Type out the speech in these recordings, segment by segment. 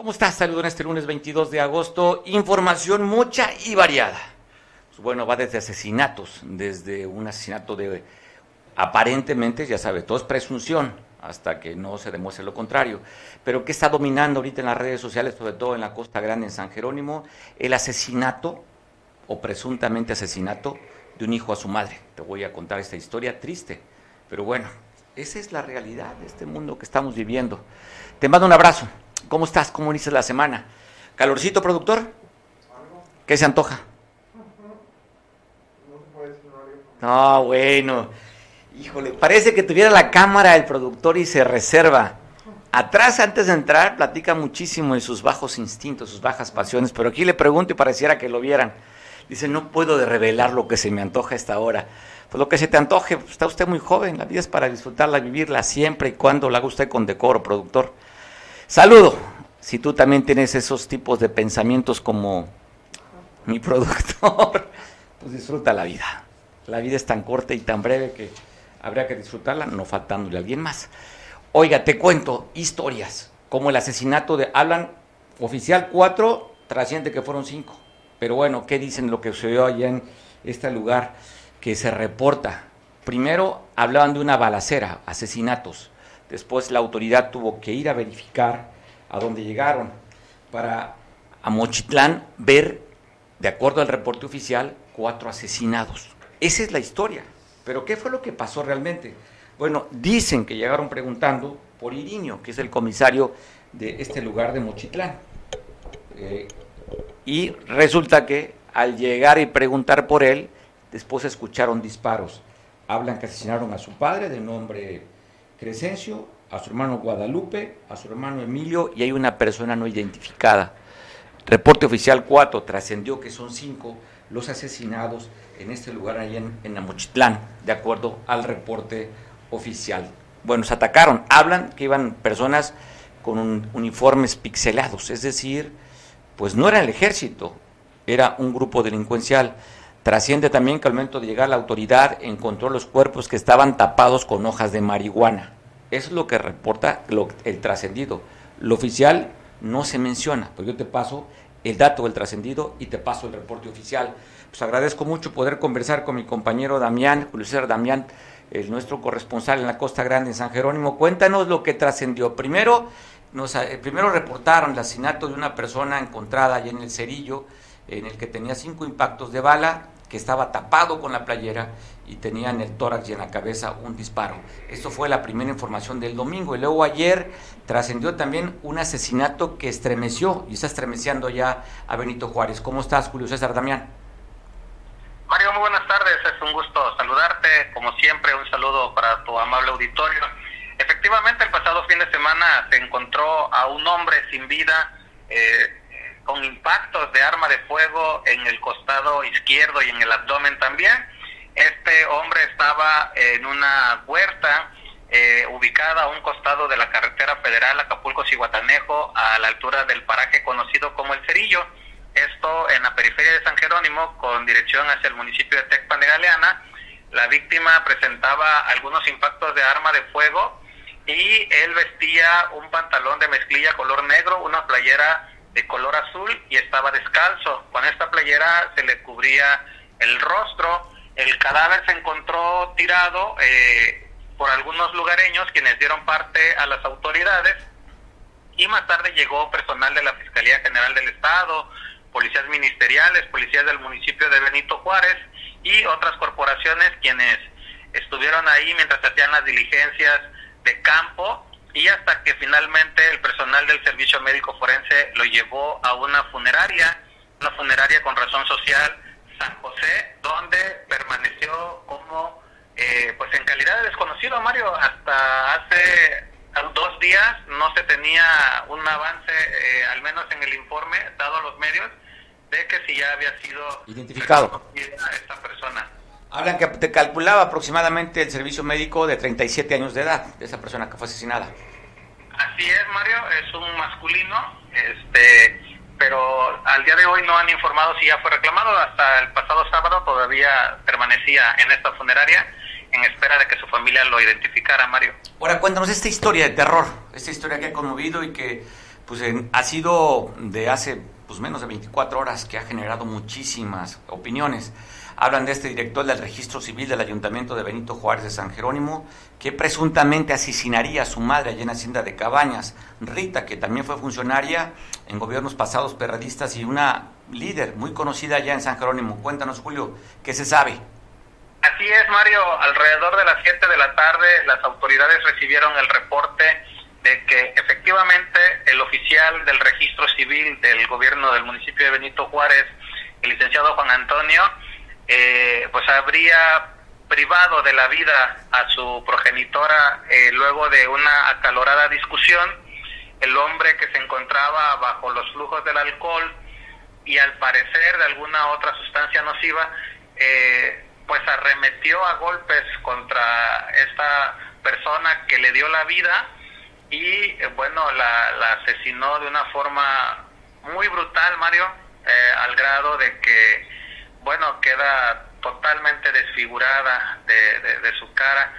¿Cómo estás? Saludos en este lunes 22 de agosto. Información mucha y variada. Pues bueno, va desde asesinatos, desde un asesinato de aparentemente, ya sabe, todo es presunción hasta que no se demuestre lo contrario. Pero ¿qué está dominando ahorita en las redes sociales, sobre todo en la Costa Grande, en San Jerónimo? El asesinato o presuntamente asesinato de un hijo a su madre. Te voy a contar esta historia triste, pero bueno, esa es la realidad de este mundo que estamos viviendo. Te mando un abrazo. ¿Cómo estás? ¿Cómo inicias la semana? ¿Calorcito, productor? ¿Qué se antoja? No, bueno. Híjole, parece que tuviera la cámara el productor y se reserva. Atrás, antes de entrar, platica muchísimo de sus bajos instintos, sus bajas pasiones, pero aquí le pregunto y pareciera que lo vieran. Dice, no puedo de revelar lo que se me antoja a esta hora. Pues lo que se te antoje, pues, está usted muy joven, la vida es para disfrutarla, vivirla siempre y cuando la haga usted con decoro, productor. Saludo. Si tú también tienes esos tipos de pensamientos como mi productor, pues disfruta la vida. La vida es tan corta y tan breve que habría que disfrutarla no faltándole a alguien más. Oiga, te cuento historias, como el asesinato de, hablan oficial cuatro, trasciende que fueron cinco. Pero bueno, ¿qué dicen lo que sucedió allá en este lugar que se reporta? Primero hablaban de una balacera, asesinatos. Después la autoridad tuvo que ir a verificar a dónde llegaron para a Mochitlán ver, de acuerdo al reporte oficial, cuatro asesinados. Esa es la historia. Pero ¿qué fue lo que pasó realmente? Bueno, dicen que llegaron preguntando por Irinio, que es el comisario de este lugar de Mochitlán. Eh, y resulta que al llegar y preguntar por él, después escucharon disparos. Hablan que asesinaron a su padre de nombre Crescencio, a su hermano Guadalupe, a su hermano Emilio y hay una persona no identificada. Reporte oficial 4 trascendió que son cinco los asesinados en este lugar allá en, en Amochitlán, de acuerdo al reporte oficial. Bueno, se atacaron. Hablan que iban personas con uniformes pixelados, es decir, pues no era el ejército, era un grupo delincuencial. Trasciende también que al momento de llegar la autoridad encontró los cuerpos que estaban tapados con hojas de marihuana. Eso es lo que reporta el trascendido. Lo oficial no se menciona, pues yo te paso el dato del trascendido y te paso el reporte oficial. Pues agradezco mucho poder conversar con mi compañero Damián, Julio Damián, el nuestro corresponsal en la Costa Grande, en San Jerónimo. Cuéntanos lo que trascendió. Primero, nos, eh, primero reportaron el asesinato de una persona encontrada allá en el Cerillo, en el que tenía cinco impactos de bala, que estaba tapado con la playera y tenía en el tórax y en la cabeza un disparo. Esto fue la primera información del domingo. Y luego ayer trascendió también un asesinato que estremeció y está estremeciendo ya a Benito Juárez. ¿Cómo estás, Julio César Damián? Mario, muy buenas tardes. Es un gusto saludarte. Como siempre, un saludo para tu amable auditorio. Efectivamente, el pasado fin de semana se encontró a un hombre sin vida. Eh, con impactos de arma de fuego en el costado izquierdo y en el abdomen también. Este hombre estaba en una huerta eh, ubicada a un costado de la carretera federal Acapulco-Cihuatanejo, a la altura del paraje conocido como El Cerillo. Esto en la periferia de San Jerónimo, con dirección hacia el municipio de Tecpan de Galeana. La víctima presentaba algunos impactos de arma de fuego y él vestía un pantalón de mezclilla color negro, una playera de color azul y estaba descalzo. Con esta playera se le cubría el rostro. El cadáver se encontró tirado eh, por algunos lugareños quienes dieron parte a las autoridades y más tarde llegó personal de la Fiscalía General del Estado, policías ministeriales, policías del municipio de Benito Juárez y otras corporaciones quienes estuvieron ahí mientras hacían las diligencias de campo y hasta que finalmente el personal del servicio médico forense lo llevó a una funeraria, una funeraria con razón social, San José, donde permaneció como, eh, pues en calidad de desconocido, Mario, hasta hace dos días no se tenía un avance, eh, al menos en el informe dado a los medios, de que si ya había sido identificado esta persona. Hablan que te calculaba aproximadamente el servicio médico de 37 años de edad de esa persona que fue asesinada. Así es, Mario, es un masculino, este, pero al día de hoy no han informado si ya fue reclamado. Hasta el pasado sábado todavía permanecía en esta funeraria en espera de que su familia lo identificara, Mario. Ahora cuéntanos esta historia de terror, esta historia que ha conmovido y que pues ha sido de hace pues menos de 24 horas que ha generado muchísimas opiniones. Hablan de este director del registro civil del Ayuntamiento de Benito Juárez de San Jerónimo, que presuntamente asesinaría a su madre allá en Hacienda de Cabañas. Rita, que también fue funcionaria en gobiernos pasados perradistas y una líder muy conocida allá en San Jerónimo. Cuéntanos, Julio, ¿qué se sabe? Así es, Mario. Alrededor de las 7 de la tarde, las autoridades recibieron el reporte de que efectivamente el oficial del registro civil del gobierno del municipio de Benito Juárez, el licenciado Juan Antonio, eh, pues habría privado de la vida a su progenitora eh, luego de una acalorada discusión. El hombre que se encontraba bajo los flujos del alcohol y al parecer de alguna otra sustancia nociva, eh, pues arremetió a golpes contra esta persona que le dio la vida y bueno, la, la asesinó de una forma muy brutal, Mario, al grado de que bueno, queda totalmente desfigurada de, su cara.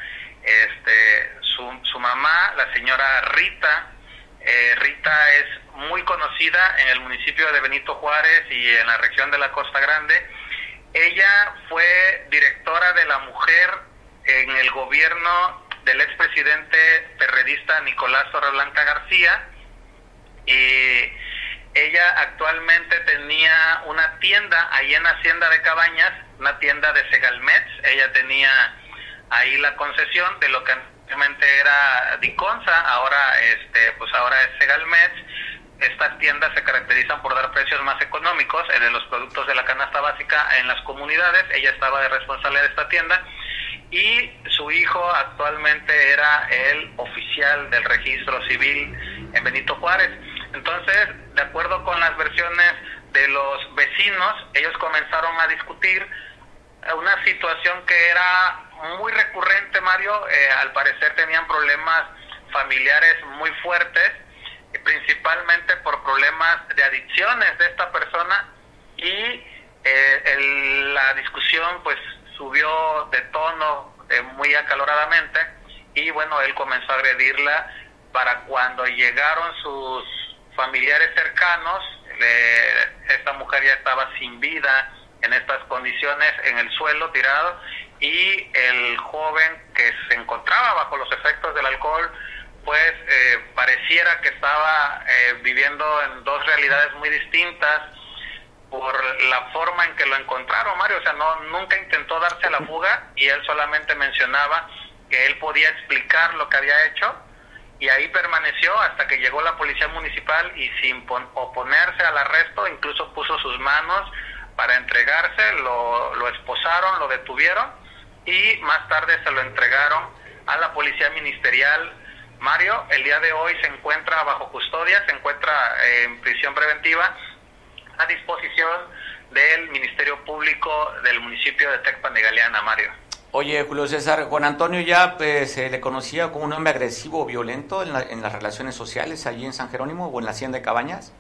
Este, su, su, mamá, la señora Rita, eh, Rita es muy conocida en el municipio de Benito Juárez y en la región de la Costa Grande. Ella fue directora de la mujer en el gobierno del expresidente perredista Nicolás Torreblanca García y ella actualmente tenía una tienda ahí en Hacienda de Cabañas, una tienda de Segalmets. Ella tenía ahí la concesión de lo que anteriormente era Diconsa, ahora este, pues ahora es Segalmets. Estas tiendas se caracterizan por dar precios más económicos en de los productos de la canasta básica en las comunidades. Ella estaba de responsable de esta tienda y su hijo actualmente era el oficial del registro civil en Benito Juárez. Entonces, de acuerdo con las versiones de los vecinos, ellos comenzaron a discutir una situación que era muy recurrente, Mario. Eh, al parecer tenían problemas familiares muy fuertes, principalmente por problemas de adicciones de esta persona y eh, la discusión pues subió de tono eh, muy acaloradamente y bueno, él comenzó a agredirla para cuando llegaron sus familiares cercanos, esta mujer ya estaba sin vida en estas condiciones en el suelo tirado y el joven que se encontraba bajo los efectos del alcohol pues eh, pareciera que estaba eh, viviendo en dos realidades muy distintas por la forma en que lo encontraron Mario, o sea, no nunca intentó darse a la fuga y él solamente mencionaba que él podía explicar lo que había hecho y ahí permaneció hasta que llegó la policía municipal y sin oponerse al arresto incluso puso sus manos para entregarse, lo, esposaron, lo detuvieron y más tarde se lo entregaron a la policía ministerial. Mario, el día de hoy se encuentra bajo custodia, se encuentra eh, en prisión preventiva a disposición del Ministerio Público del municipio de Tecpan de Galeana, Mario. Oye, Julio César, Juan Antonio ya pues, se le conocía como un hombre agresivo o violento en, en, las relaciones sociales allí en San Jerónimo o en la hacienda de Cabañas.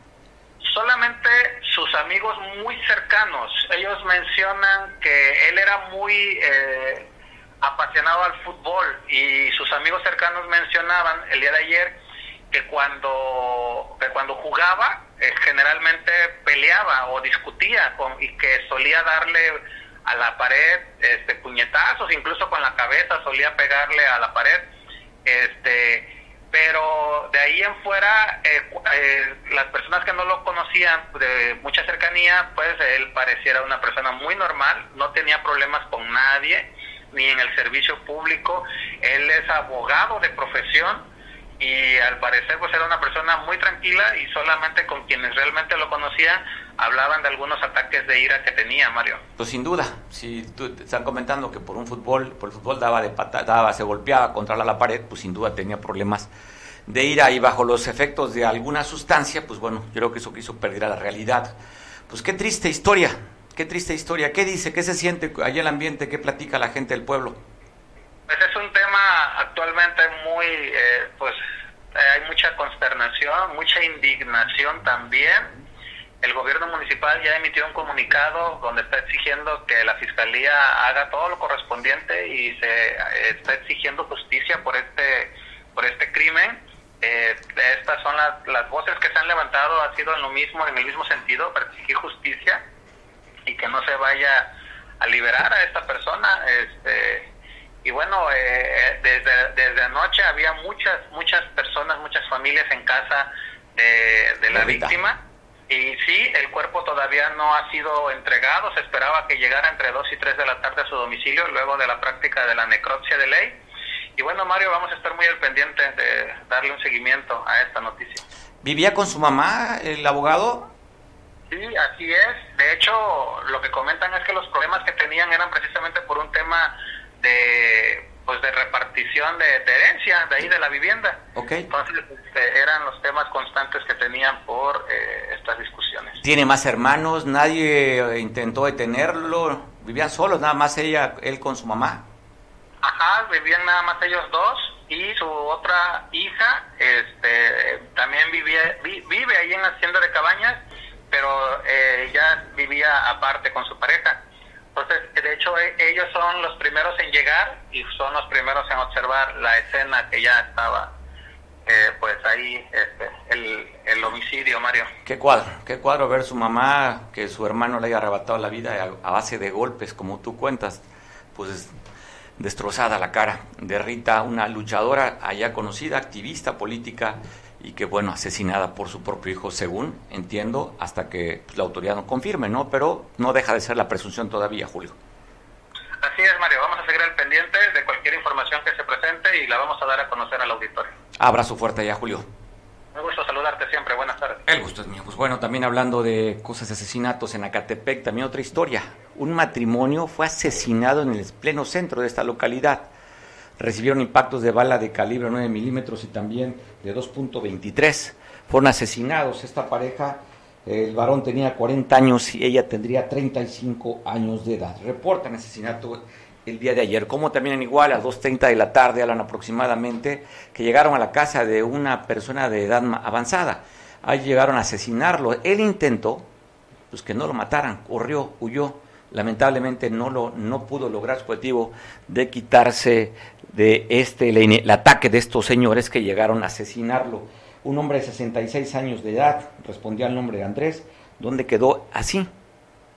Solamente sus amigos muy cercanos. Ellos mencionan que él era muy eh, apasionado al fútbol y sus amigos cercanos mencionaban el día de ayer que cuando, que cuando jugaba eh, generalmente peleaba o discutía con, y que solía darle a la pared, este, puñetazos, incluso con la cabeza solía pegarle a la pared, este, pero de ahí en fuera, eh, eh, las personas que no lo conocían de mucha cercanía, pues él pareciera una persona muy normal, no tenía problemas con nadie, ni en el servicio público, él es abogado de profesión, y al parecer pues era una persona muy tranquila y solamente con quienes realmente lo conocían hablaban de algunos ataques de ira que tenía Mario. Pues sin duda, si tú están comentando que por un fútbol, por el fútbol daba de pata, daba, se golpeaba contra la, pared, pues sin duda tenía problemas de ira y bajo los efectos de alguna sustancia, pues bueno, yo creo que eso quiso perder a la realidad. Pues qué triste historia, qué triste historia. ¿Qué dice? ¿Qué se siente allá el ambiente? ¿Qué platica la gente del pueblo? Pues es un tema actualmente muy, eh, pues eh, hay mucha consternación, mucha indignación también. El gobierno municipal ya emitió un comunicado donde está exigiendo que la fiscalía haga todo lo correspondiente y se eh, está exigiendo justicia por este por este crimen. Eh, estas son las, las voces que se han levantado, ha sido en lo mismo, en el mismo sentido, para exigir justicia y que no se vaya a liberar a esta persona. Este, y bueno, eh, desde, desde anoche había muchas, muchas personas, muchas familias en casa de, la víctima. Y sí, el cuerpo todavía no ha sido entregado. Se esperaba que llegara entre 2 y 3 de la tarde a su domicilio luego de la práctica de la necropsia de ley. Y bueno, Mario, vamos a estar muy al pendiente de darle un seguimiento a esta noticia. ¿Vivía con su mamá el abogado? Sí, así es. De hecho, lo que comentan es que los problemas que tenían eran precisamente por un tema de pues de repartición de, herencia de ahí de la vivienda. Okay. Entonces este, eran los temas constantes que tenían por eh, estas discusiones. ¿Tiene más hermanos? ¿Nadie eh, intentó detenerlo? ¿Vivían solos, nada más ella, él con su mamá? Ajá, vivían nada más ellos dos y su otra hija este, también vivía, vive ahí en la hacienda de Cabañas, pero eh, ya vivía aparte con su pareja. Entonces, de hecho, e, ellos son los primeros en llegar y son los primeros en observar la escena que ya estaba, eh, pues ahí, este, el, el, homicidio, Mario. Qué cuadro, qué cuadro ver su mamá, que su hermano le haya arrebatado la vida a, base de golpes, como tú cuentas, pues destrozada la cara. De Rita, una luchadora allá conocida, activista política y que, bueno, asesinada por su propio hijo, según entiendo, hasta que pues, la autoridad no confirme, ¿no? Pero no deja de ser la presunción todavía, Julio. Así es, Mario. Vamos a seguir al pendiente de cualquier información que se presente y la vamos a dar a conocer al auditorio. Abrazo fuerte allá, Julio. Me gusto saludarte siempre. Buenas tardes. El gusto es mío. Pues bueno, también hablando de cosas de asesinatos en Acatepec, también otra historia. Un matrimonio fue asesinado en el pleno centro de esta localidad recibieron impactos de bala de calibre 9 milímetros y también de 2.23. Fueron asesinados. Esta pareja, el varón tenía 40 años y ella tendría 35 años de edad. Reportan asesinato el día de ayer. Como también igual a 2.30 de la tarde, hablan aproximadamente, que llegaron a la casa de una persona de edad avanzada. Ahí llegaron a asesinarlo. Él intentó, pues que no lo mataran, corrió, huyó lamentablemente no, lo, no pudo lograr su objetivo de quitarse de este el, ataque de estos señores que llegaron a asesinarlo. Un hombre de 66 años de edad respondía al nombre de Andrés, donde quedó así,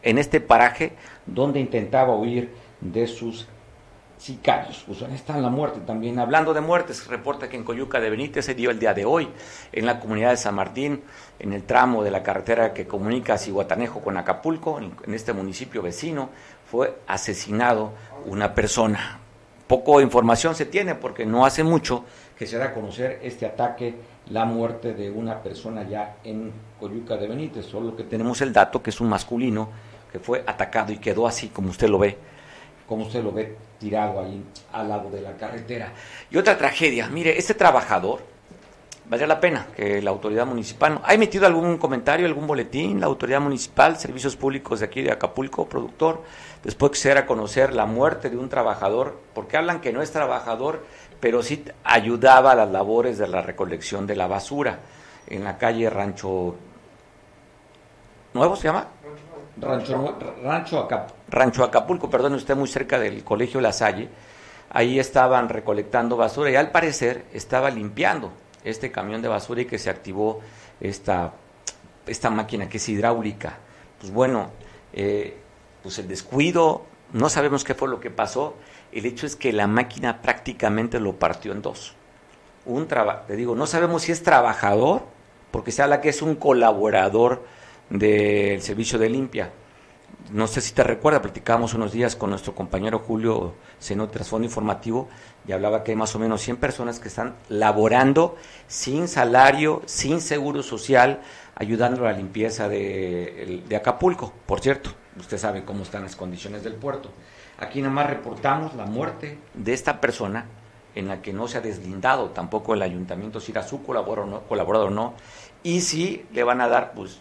en este paraje donde intentaba huir de sus sicarios. Pues ahí está la muerte también. Hablando de muertes, reporta que en Coyuca de Benítez se dio el día de hoy, en la comunidad de San Martín, en el tramo de la carretera que comunica Cihuatanejo con Acapulco, en este municipio vecino, fue asesinado una persona. Poco información se tiene porque no hace mucho que se da a conocer este ataque, la muerte de una persona ya en Coyuca de Benítez. Solo que tenemos el dato que es un masculino que fue atacado y quedó así como usted lo ve como usted lo ve tirado ahí al lado de la carretera. Y otra tragedia, mire, este trabajador, vale la pena que la autoridad municipal, ¿ha emitido algún comentario, algún boletín, la autoridad municipal, servicios públicos de aquí de Acapulco, productor, después que se a conocer la muerte de un trabajador, porque hablan que no es trabajador, pero sí ayudaba a las labores de la recolección de la basura en la calle Rancho Nuevo, ¿se llama? Rancho, Rancho, Rancho Acapulco, perdón, usted muy cerca del Colegio La Salle, ahí estaban recolectando basura y al parecer estaba limpiando este camión de basura y que se activó esta, esta máquina que es hidráulica. Pues bueno, eh, pues el descuido, no sabemos qué fue lo que pasó, el hecho es que la máquina prácticamente lo partió en dos. Un te digo, no sabemos si es trabajador, porque se habla que es un colaborador del servicio de limpia. No sé si te recuerda, platicábamos unos días con nuestro compañero Julio Seno Trasfondo Informativo y hablaba que hay más o menos 100 personas que están laborando sin salario, sin seguro social, ayudando a la limpieza de, de Acapulco. Por cierto, usted sabe cómo están las condiciones del puerto. Aquí nada más reportamos la muerte de esta persona en la que no se ha deslindado tampoco el ayuntamiento si era su colaborador o no, colaborador o no, y si le van a dar pues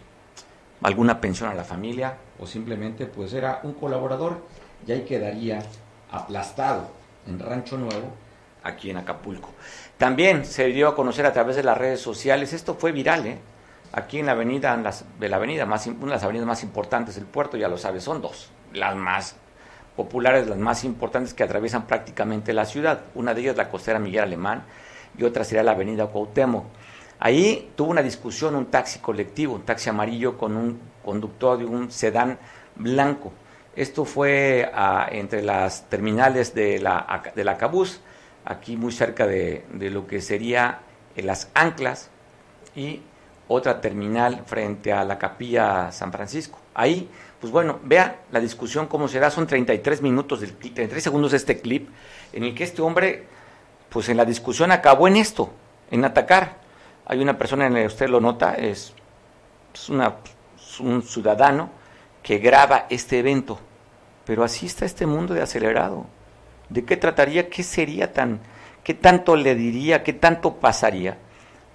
alguna pensión a la familia o simplemente pues era un colaborador y ahí quedaría aplastado en Rancho Nuevo, aquí en Acapulco. También se dio a conocer a través de las redes sociales, esto fue viral, ¿eh? aquí en la avenida, de la avenida más, una de las avenidas más importantes del puerto, ya lo sabes, son dos, las más populares, las más importantes que atraviesan prácticamente la ciudad. Una de ellas la costera Miguel Alemán y otra sería la avenida Cuauhtémoc. Ahí tuvo una discusión un taxi colectivo, un taxi amarillo con un conductor de un sedán blanco. Esto fue ah, entre las terminales de la, de la Cabús, aquí muy cerca de, de lo que sería las anclas y otra terminal frente a la capilla San Francisco. Ahí, pues bueno, vea la discusión cómo será, son 33 minutos, del, 33 segundos de este clip, en el que este hombre, pues en la discusión acabó en esto, en atacar. Hay una persona en la que usted lo nota, es, una, un ciudadano que graba este evento, pero así está este mundo de acelerado. ¿De qué trataría? ¿Qué sería tan, qué tanto le diría, qué tanto pasaría?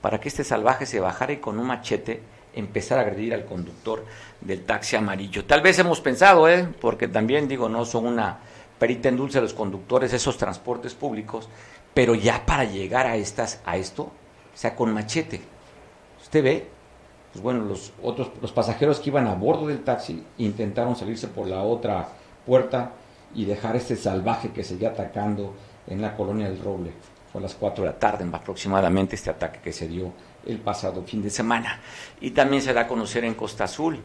para que este salvaje se bajara y con un machete empezara a agredir al conductor del taxi amarillo. Tal vez hemos pensado, ¿eh? porque también digo, no son una perita en dulce los conductores, esos transportes públicos, pero ya para llegar a estas, a esto, o sea, con machete. Usted ve, pues bueno, los otros, los pasajeros que iban a bordo del taxi intentaron salirse por la otra puerta y dejar este salvaje que seguía atacando en la colonia del Roble. Fue a las 4 de la tarde aproximadamente este ataque que se dio el pasado fin de semana. Y también se da a conocer en Costa Azul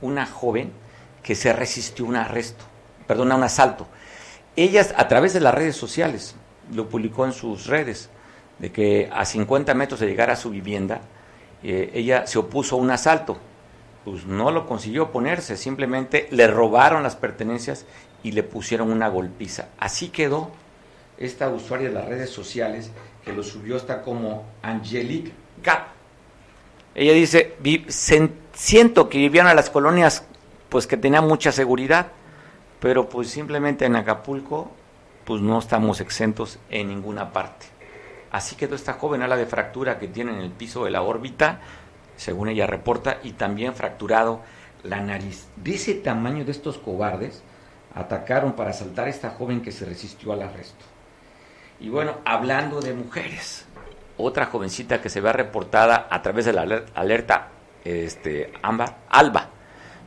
una joven que se resistió a un arresto, perdón, a un asalto. Ella a través de las redes sociales lo publicó en sus redes, de que a 50 metros de llegar a su vivienda, eh, ella se opuso a un asalto. Pues no lo consiguió ponerse, simplemente le robaron las pertenencias y le pusieron una golpiza. Así quedó esta usuaria de las redes sociales que lo subió está como Angelique Gap. Ella dice, siento que vivían a las colonias pues que tenían mucha seguridad, pero pues simplemente en Acapulco pues no estamos exentos en ninguna parte. Así quedó esta joven a la de fractura que tiene en el piso de la órbita, según ella reporta, y también fracturado la nariz. De ese tamaño de estos cobardes, atacaron para asaltar a esta joven que se resistió al arresto. Y bueno, hablando de mujeres, otra jovencita que se ve reportada a través de la alerta este, Alba,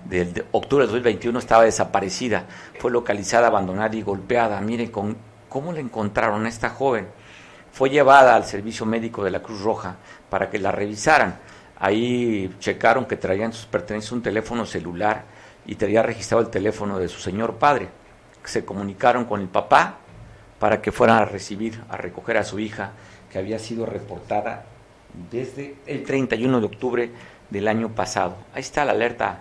del octubre de 2021 estaba desaparecida, fue localizada, abandonada y golpeada. Miren con, cómo le encontraron a esta joven. Fue llevada al servicio médico de la Cruz Roja para que la revisaran. Ahí checaron que traían sus pertenencias un teléfono celular y tenía registrado el teléfono de su señor padre. Se comunicaron con el papá para que fueran a recibir, a recoger a su hija, que había sido reportada desde el 31 de octubre del año pasado. Ahí está la alerta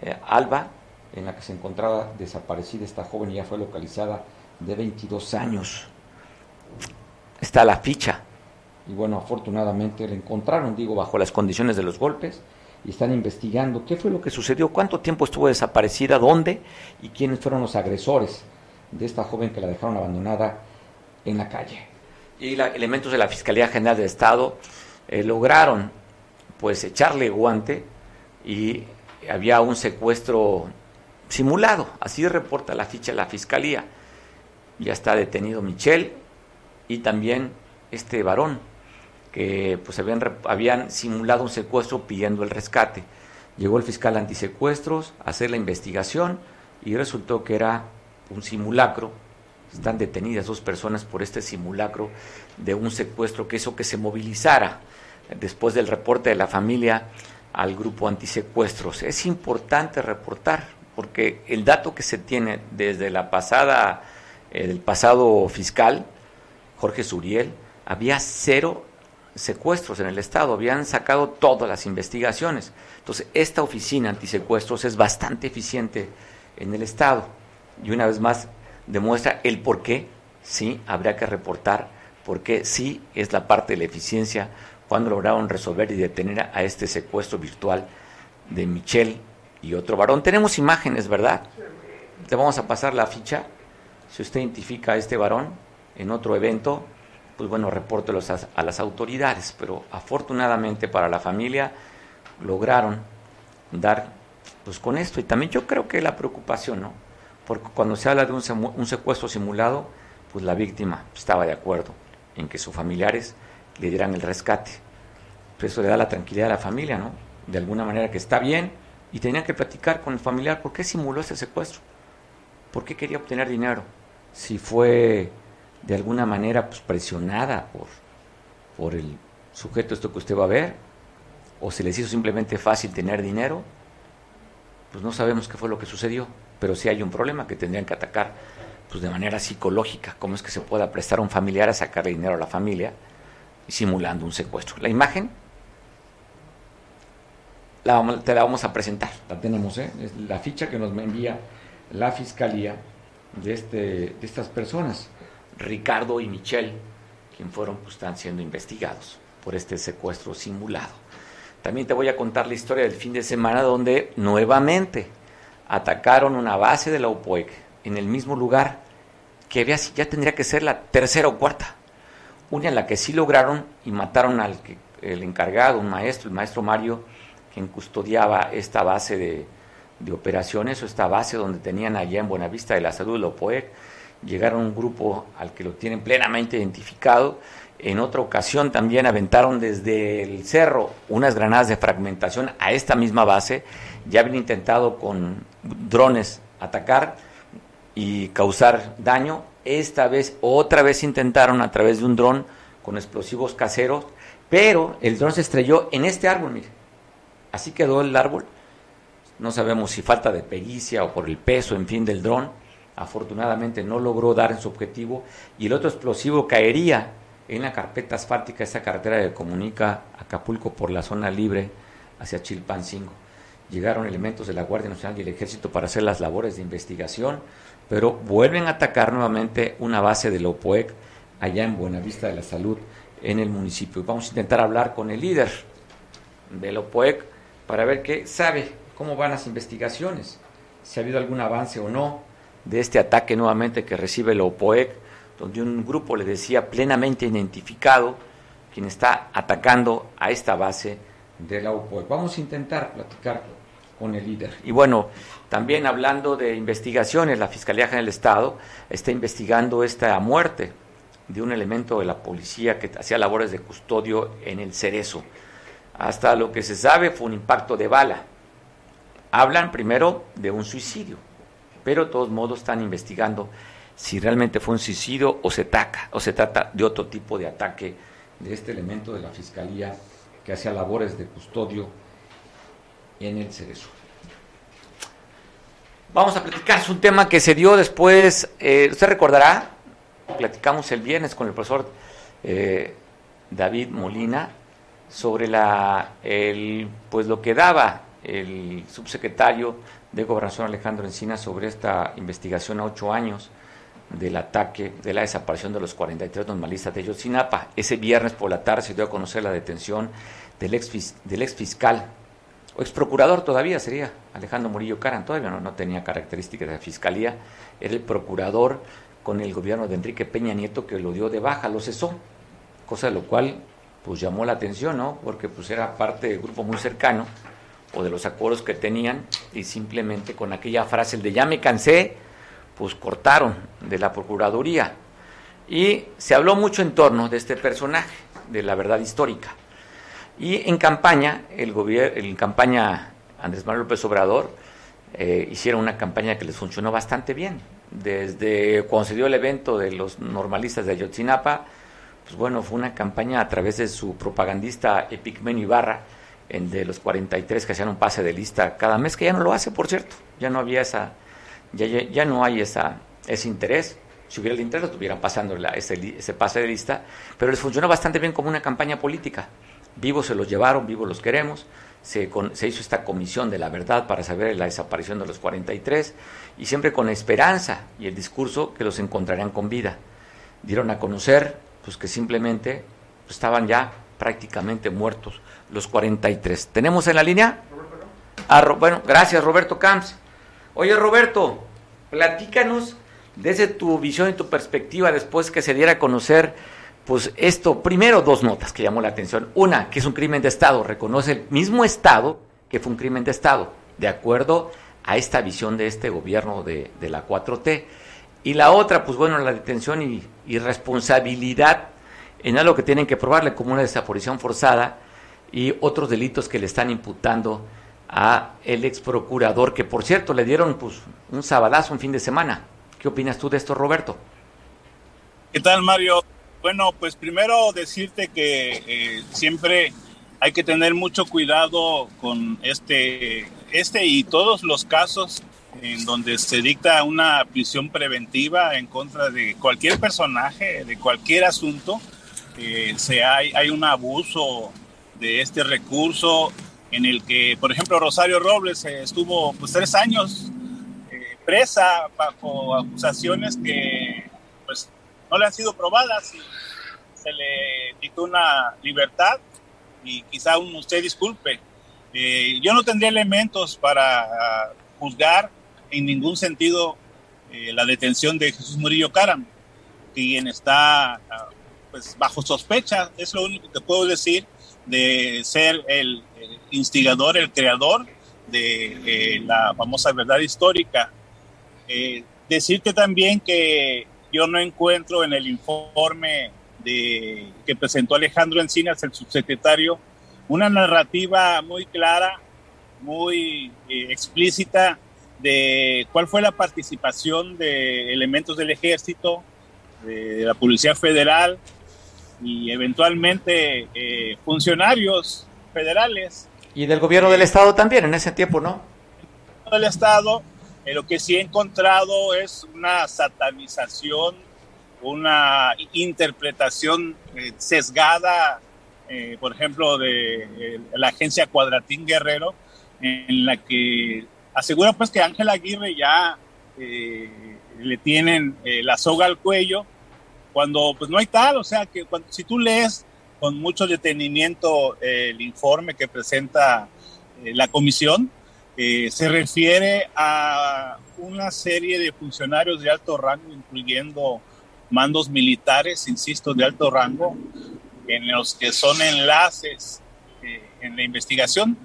eh, ALBA, en la que se encontraba desaparecida esta joven y ya fue localizada de 22 años. Está la ficha. Y bueno, afortunadamente la encontraron, digo, bajo las condiciones de los golpes y están investigando qué fue lo que sucedió, cuánto tiempo estuvo desaparecida, dónde y quiénes fueron los agresores de esta joven que la dejaron abandonada en la calle. Y la, elementos de la Fiscalía General del Estado eh, lograron pues echarle guante y había un secuestro simulado, así reporta la ficha de la Fiscalía. Ya está detenido Michel y también este varón que pues habían, habían simulado un secuestro pidiendo el rescate. Llegó el fiscal antisecuestros a hacer la investigación y resultó que era un simulacro. Están detenidas dos personas por este simulacro de un secuestro que hizo que se movilizara después del reporte de la familia al grupo antisecuestros. Es importante reportar porque el dato que se tiene desde la pasada, el pasado fiscal, Jorge Suriel, había cero secuestros en el Estado, habían sacado todas las investigaciones. Entonces, esta oficina antisecuestros es bastante eficiente en el Estado y una vez más demuestra el por qué sí habría que reportar, por qué sí es la parte de la eficiencia cuando lograron resolver y detener a este secuestro virtual de Michelle y otro varón. Tenemos imágenes, ¿verdad? Te vamos a pasar la ficha. Si usted identifica a este varón, en otro evento, pues bueno, repórtelos a, las autoridades, pero afortunadamente para la familia lograron dar pues con esto. Y también yo creo que la preocupación, ¿no? Porque cuando se habla de un, secuestro simulado, pues la víctima estaba de acuerdo en que sus familiares le dieran el rescate. Pues eso le da la tranquilidad a la familia, ¿no? De alguna manera que está bien y tenían que platicar con el familiar por qué simuló ese secuestro, por qué quería obtener dinero, si fue de alguna manera pues, presionada por, por el sujeto esto que usted va a ver, o se les hizo simplemente fácil tener dinero, pues no sabemos qué fue lo que sucedió pero sí hay un problema que tendrían que atacar pues de manera psicológica, cómo es que se pueda prestar a un familiar a sacarle dinero a la familia simulando un secuestro. La imagen la, te la vamos a presentar, la tenemos, ¿eh? es la ficha que nos envía la fiscalía de, este, de estas personas, Ricardo y Michelle, quien fueron, pues están siendo investigados por este secuestro simulado. También te voy a contar la historia del fin de semana donde nuevamente atacaron una base de la UPOEC en el mismo lugar que ya tendría que ser la tercera o cuarta. Una en la que sí lograron y mataron al el encargado, un maestro, el maestro Mario, quien custodiaba esta base de, de operaciones o esta base donde tenían allá en Buenavista de la Salud la UPOEC. Llegaron un grupo al que lo tienen plenamente identificado. En otra ocasión también aventaron desde el cerro unas granadas de fragmentación a esta misma base ya habían intentado con drones atacar y causar daño. Esta vez, otra vez intentaron a través de un dron con explosivos caseros, pero el dron se estrelló en este árbol, mire. Así quedó el árbol. No sabemos si falta de pericia o por el peso, en fin, del dron. Afortunadamente no logró dar en su objetivo y el otro explosivo caería en la carpeta asfáltica, esa carretera que comunica Acapulco por la zona libre hacia Chilpancingo llegaron elementos de la Guardia Nacional y el Ejército para hacer las labores de investigación, pero vuelven a atacar nuevamente una base de la OPOEC allá en Buenavista de la Salud, en el municipio. Vamos a intentar hablar con el líder de la OPOEC para ver qué sabe, cómo van las investigaciones, si ha habido algún avance o no de este ataque nuevamente que recibe la OPOEC, donde un grupo le decía plenamente identificado quien está atacando a esta base de la OPOEC. Vamos a intentar platicar con el líder. Y bueno, también hablando de investigaciones, la Fiscalía General del Estado está investigando esta muerte de un elemento de la policía que hacía labores de custodio en el Cerezo. Hasta lo que se sabe fue un impacto de bala. Hablan primero de un suicidio, pero de todos modos están investigando si realmente fue un suicidio o se, taca, o se trata de otro tipo de ataque de este elemento de la Fiscalía que hacía labores de custodio en el Cerezo. Vamos a platicar, es un tema que se dio después, eh, usted recordará, platicamos el viernes con el profesor eh, David Molina sobre la, el, pues lo que daba el subsecretario de Gobernación Alejandro Encina sobre esta investigación a ocho años del ataque, de la desaparición de los 43 normalistas de Yotzinapa. Ese viernes por la tarde se dio a conocer la detención del ex, del ex fiscal o ex procurador todavía sería Alejandro Murillo Caran, todavía no, no tenía características de fiscalía, era el procurador con el gobierno de Enrique Peña Nieto que lo dio de baja, lo cesó, cosa de lo cual pues llamó la atención, ¿no? Porque pues era parte del grupo muy cercano o de los acuerdos que tenían y simplemente con aquella frase el de ya me cansé, pues cortaron de la procuraduría. Y se habló mucho en torno de este personaje, de la verdad histórica. Y en campaña, el gobierno, en campaña Andrés Manuel López Obrador eh, hicieron una campaña que les funcionó bastante bien. Desde cuando se dio el evento de los normalistas de Ayotzinapa, pues bueno, fue una campaña a través de su propagandista Epigmenio Ibarra, de los 43 que hacían un pase de lista cada mes, que ya no lo hace, por cierto. Ya no había esa, ya, ya, no hay esa, ese interés. Si hubiera el interés, estuvieran pasando ese, ese pase de lista, pero les funcionó bastante bien como una campaña política. Vivos se los llevaron, vivos los queremos. Se, se, hizo esta comisión de la verdad para saber la desaparición de los 43 y siempre con esperanza y el discurso que los encontrarían con vida. Dieron a conocer pues que simplemente estaban ya prácticamente muertos los 43. ¿Tenemos en la línea? Ah, bueno, gracias Roberto Camps. Oye Roberto, platícanos desde tu visión y tu perspectiva después que se diera a conocer pues esto, primero dos notas que llamó la atención. Una, que es un crimen de Estado, reconoce el mismo Estado que fue un crimen de Estado, de acuerdo a esta visión de este gobierno de, la 4T. Y la otra, pues bueno, la detención y, responsabilidad en algo que tienen que probarle como una desaparición forzada y otros delitos que le están imputando a el ex procurador, que por cierto le dieron pues un sabadazo un fin de semana. ¿Qué opinas tú de esto, Roberto? ¿Qué tal, Mario? Bueno, pues primero decirte que eh, siempre hay que tener mucho cuidado con este, este y todos los casos en donde se dicta una prisión preventiva en contra de cualquier personaje, de cualquier asunto. Eh, se hay, hay un abuso de este recurso en el que, por ejemplo, Rosario Robles eh, estuvo pues, tres años presa bajo acusaciones que pues no le han sido probadas y se le dictó una libertad y quizá usted disculpe. Eh, yo no tendría elementos para juzgar en ningún sentido eh, la detención de Jesús Murillo Caram, quien está pues bajo sospecha, es lo único que puedo decir de ser el, instigador, el creador de eh, la famosa verdad histórica. Eh, decirte también que yo no encuentro en el informe de, que presentó Alejandro Encinas, el subsecretario, una narrativa muy clara, muy eh, explícita de cuál fue la participación de elementos del ejército, de, la Policía Federal y eventualmente eh, funcionarios federales. Y del gobierno del Estado también en ese tiempo, ¿no? Del Estado lo que sí he encontrado es una satanización, una interpretación eh, sesgada, eh, por ejemplo, de eh, la agencia Cuadratín Guerrero, en la que asegura pues que Ángela Aguirre ya le tienen la soga al cuello, cuando pues no hay tal, o sea que cuando, si tú lees con mucho detenimiento el informe que presenta la comisión, eh, se refiere a una serie de funcionarios de alto rango, incluyendo mandos militares, insisto, de alto rango, en los que son enlaces eh, en la investigación.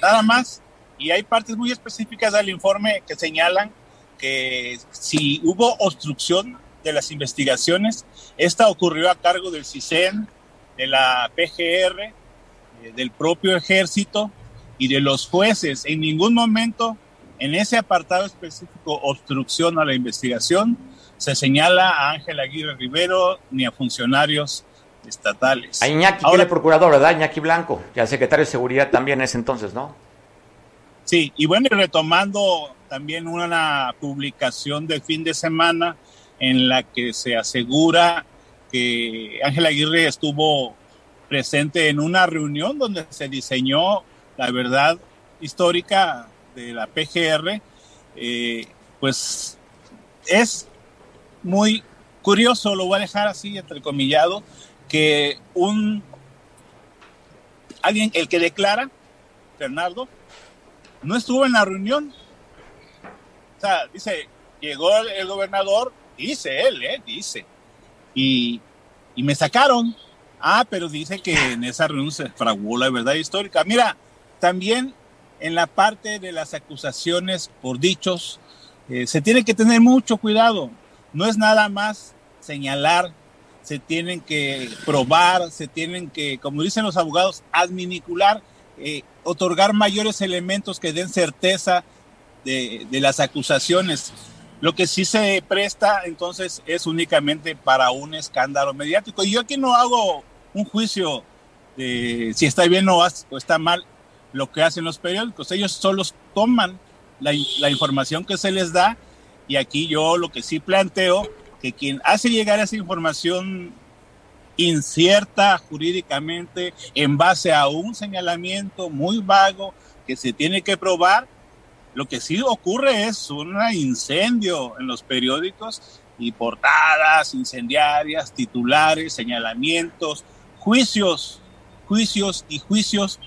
Nada más. Y hay partes muy específicas del informe que señalan que si hubo obstrucción de las investigaciones, esta ocurrió a cargo del CISEN, de la PGR, eh, del propio ejército y de los jueces. En ningún momento en ese apartado específico, obstrucción a la investigación, se señala a Ángel Aguirre Rivero ni a funcionarios estatales. A Iñaki, Ahora, el procurador, ¿verdad? Iñaki Blanco, y al secretario de Seguridad también en ese entonces, ¿no? Sí, y bueno, retomando también una publicación del fin de semana en la que se asegura que Ángel Aguirre estuvo presente en una reunión donde se diseñó la verdad histórica de la PGR, eh, pues es muy curioso, lo voy a dejar así entrecomillado, que un alguien, el que declara, Fernando, no estuvo en la reunión. O sea, dice, llegó el, gobernador, dice él, ¿eh? dice, y, y me sacaron. Ah, pero dice que en esa reunión se fraguó la verdad histórica. Mira, también en la parte de las acusaciones por dichos, eh, se tiene que tener mucho cuidado. No es nada más señalar, se tienen que probar, se tienen que, como dicen los abogados, adminicular, eh, otorgar mayores elementos que den certeza de, de, las acusaciones. Lo que sí se presta entonces es únicamente para un escándalo mediático. Y yo aquí no hago un juicio de si está bien o está mal lo que hacen los periódicos. Ellos solo toman la, información que se les da y aquí yo lo que sí planteo, que quien hace llegar esa información incierta jurídicamente en base a un señalamiento muy vago que se tiene que probar, lo que sí ocurre es un incendio en los periódicos y portadas incendiarias, titulares, señalamientos, juicios, juicios y juicios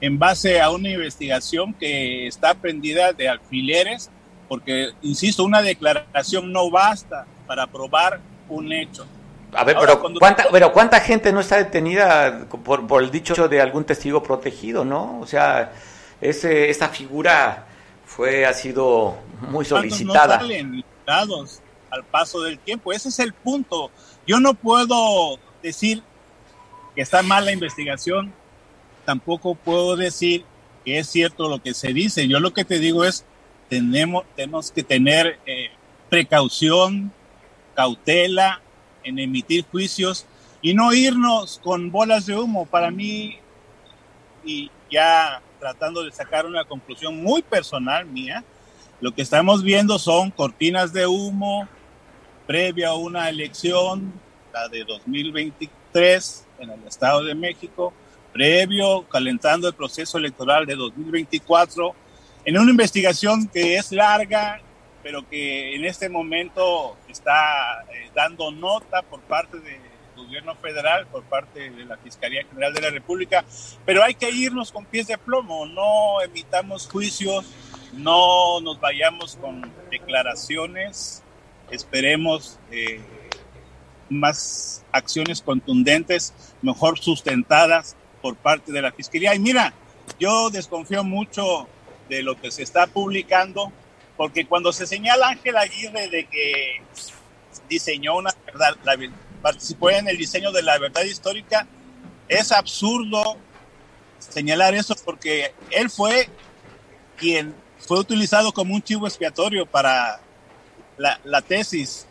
en base a una investigación que está prendida de alfileres porque, insisto, una declaración no basta para probar un hecho. A ver, pero, ¿cuánta, pero ¿cuánta gente no está detenida por, por, el dicho de algún testigo protegido, no? O sea, ese, esa figura fue, ha sido muy solicitada. No salen dados al paso del tiempo, ese es el punto. Yo no puedo decir que está mal la investigación, tampoco puedo decir que es cierto lo que se dice. Yo lo que te digo es, tenemos, tenemos que tener eh, precaución, cautela en emitir juicios y no irnos con bolas de humo. Para mí, y ya tratando de sacar una conclusión muy personal mía, lo que estamos viendo son cortinas de humo previa a una elección, la de 2023 en el Estado de México, previo, calentando el proceso electoral de 2024, en una investigación que es larga, pero que en este momento está eh, dando nota por parte del gobierno federal, por parte de la Fiscalía General de la República, pero hay que irnos con pies de plomo, no emitamos juicios, no nos vayamos con declaraciones, esperemos eh, más acciones contundentes, mejor sustentadas por parte de la Fiscalía. Y mira, yo desconfío mucho de lo que se está publicando, porque cuando se señala Ángel Aguirre de que diseñó una verdad, participó en el diseño de la verdad histórica, es absurdo señalar eso porque él fue quien fue utilizado como un chivo expiatorio para la, tesis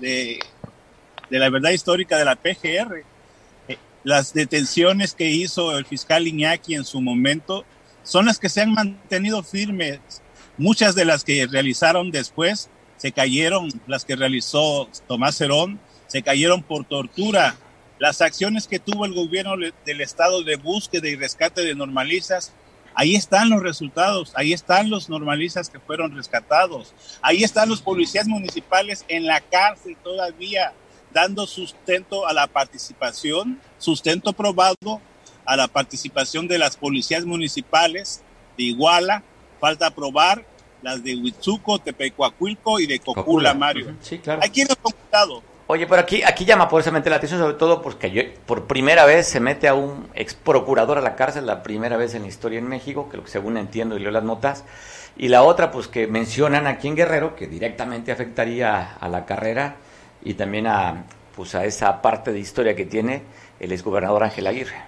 de, de, la verdad histórica de la PGR las detenciones que hizo el fiscal Iñaki en su momento son las que se han mantenido firmes. Muchas de las que realizaron después se cayeron, las que realizó Tomás Herón, se cayeron por tortura. Las acciones que tuvo el gobierno del estado de búsqueda y rescate de normalistas, ahí están los resultados, ahí están los normalistas que fueron rescatados, ahí están los policías municipales en la cárcel todavía dando sustento a la participación, sustento probado a la participación de las policías municipales de Iguala, falta probar las de Huitzuco, Tepecuacuilco y de Cocula, Mario. Sí, claro. Hay quienes han Oye, pero aquí, aquí llama poderosamente la atención, sobre todo porque yo, por primera vez se mete a un ex procurador a la cárcel, la primera vez en la historia en México, que lo que según entiendo y leo las notas, y la otra, pues que mencionan aquí en Guerrero, que directamente afectaría a la carrera y también a, pues, a esa parte de historia que tiene el exgobernador Ángel Aguirre.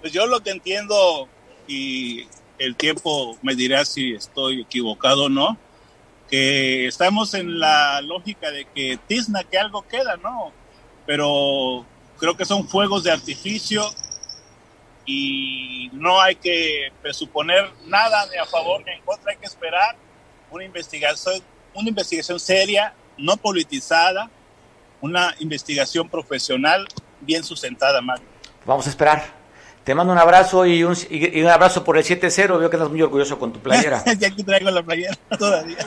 Pues yo lo que entiendo, y el tiempo me dirá si estoy equivocado o no, que estamos en la lógica de que tizna que algo queda, ¿no? Pero creo que son fuegos de artificio y no hay que presuponer nada ni a favor ni en contra, hay que esperar una investigación, una investigación seria, no politizada, una investigación profesional bien sustentada, Mario. Vamos a esperar. Te mando un abrazo y un, y un abrazo por el 7-0. Veo que estás muy orgulloso con tu playera. ya que traigo la playera todavía.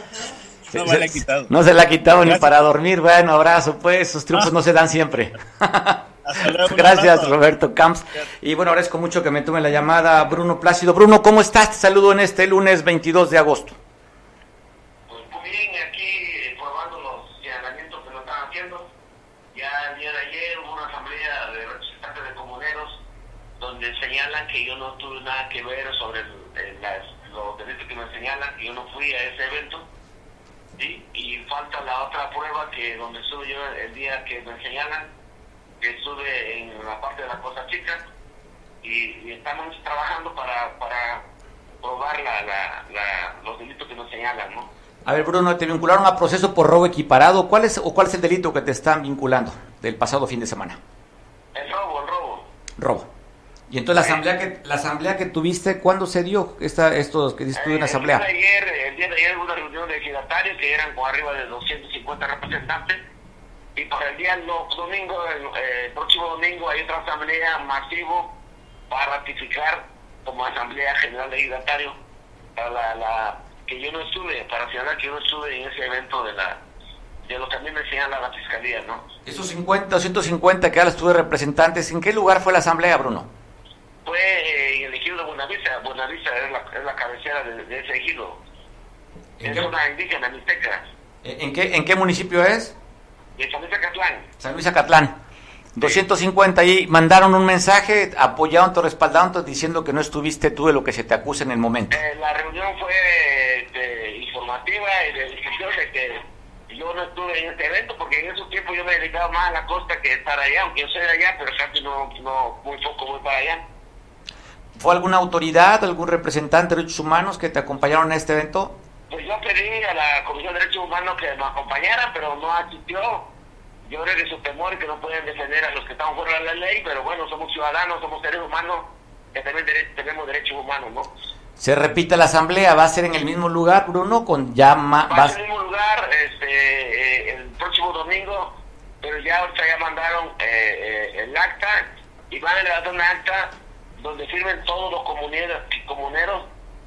No me la he quitado. No se la ha quitado ni para dormir. Bueno, abrazo, pues. Esos triunfos no se dan siempre. Gracias, Roberto Camps. Y bueno, agradezco mucho que me tome la llamada Bruno Plácido. Bruno, ¿cómo estás? Te saludo en este lunes 22 de agosto. Que yo no tuve nada que ver sobre los delitos que me señalan, que yo no fui a ese evento. Y falta la otra prueba que donde estuve yo el día que me señalan, que estuve en la parte de la Cosa Chica, y, estamos trabajando para, para probar la, los delitos que nos señalan, ¿no? A ver, Bruno, te vincularon a proceso por robo equiparado. ¿Cuál es o cuál es el delito que te están vinculando del pasado fin de semana? El robo, el robo. Robo. Y entonces la asamblea que la asamblea que tuviste, ¿cuándo se dio esta, estos que dices en asamblea? El día, de ayer, el día de ayer hubo una reunión de que eran con arriba de 250 representantes y para el día domingo, el, próximo domingo hay otra asamblea masivo para ratificar como asamblea general legislatario para la, la que yo no estuve, para señalar que yo no estuve en ese evento de la de lo que a mí me señala la fiscalía, ¿no? Esos 50 o 150 que ahora estuve representantes, ¿en qué lugar fue la asamblea, Bruno? Fue eh, en el ejido de Buenavista. Buenavista es la, es la cabecera de, ese ejido. es una indígena mixteca. ¿En qué, ¿En qué municipio es? De San Luis Acatlán. San Luis Acatlán. 250 y mandaron un mensaje apoyaron, te respaldaron, diciendo que no estuviste tú de lo que se te acusa en el momento. Eh, la reunión fue este, informativa y de discusión de que yo no estuve en este evento porque en esos tiempos yo me dedicaba más a la costa que estar allá, aunque yo soy de allá, pero casi no, no muy poco voy para allá. ¿Fue alguna autoridad, algún representante de derechos humanos que te acompañaron a este evento? Pues yo pedí a la Comisión de Derechos Humanos que nos acompañaran, pero no asistió yo creo que su temor que no pueden defender a los que están fuera de la ley, pero bueno, somos ciudadanos, somos seres humanos, que también tenemos derechos humanos, ¿no? Se repite la asamblea, ¿va a ser en el mismo lugar, Bruno? Con ya Va a ser en el mismo lugar este, eh, el próximo domingo, pero ya ya mandaron eh, eh, el acta y van a levantar un acta donde firmen todos los comuneros, comuneros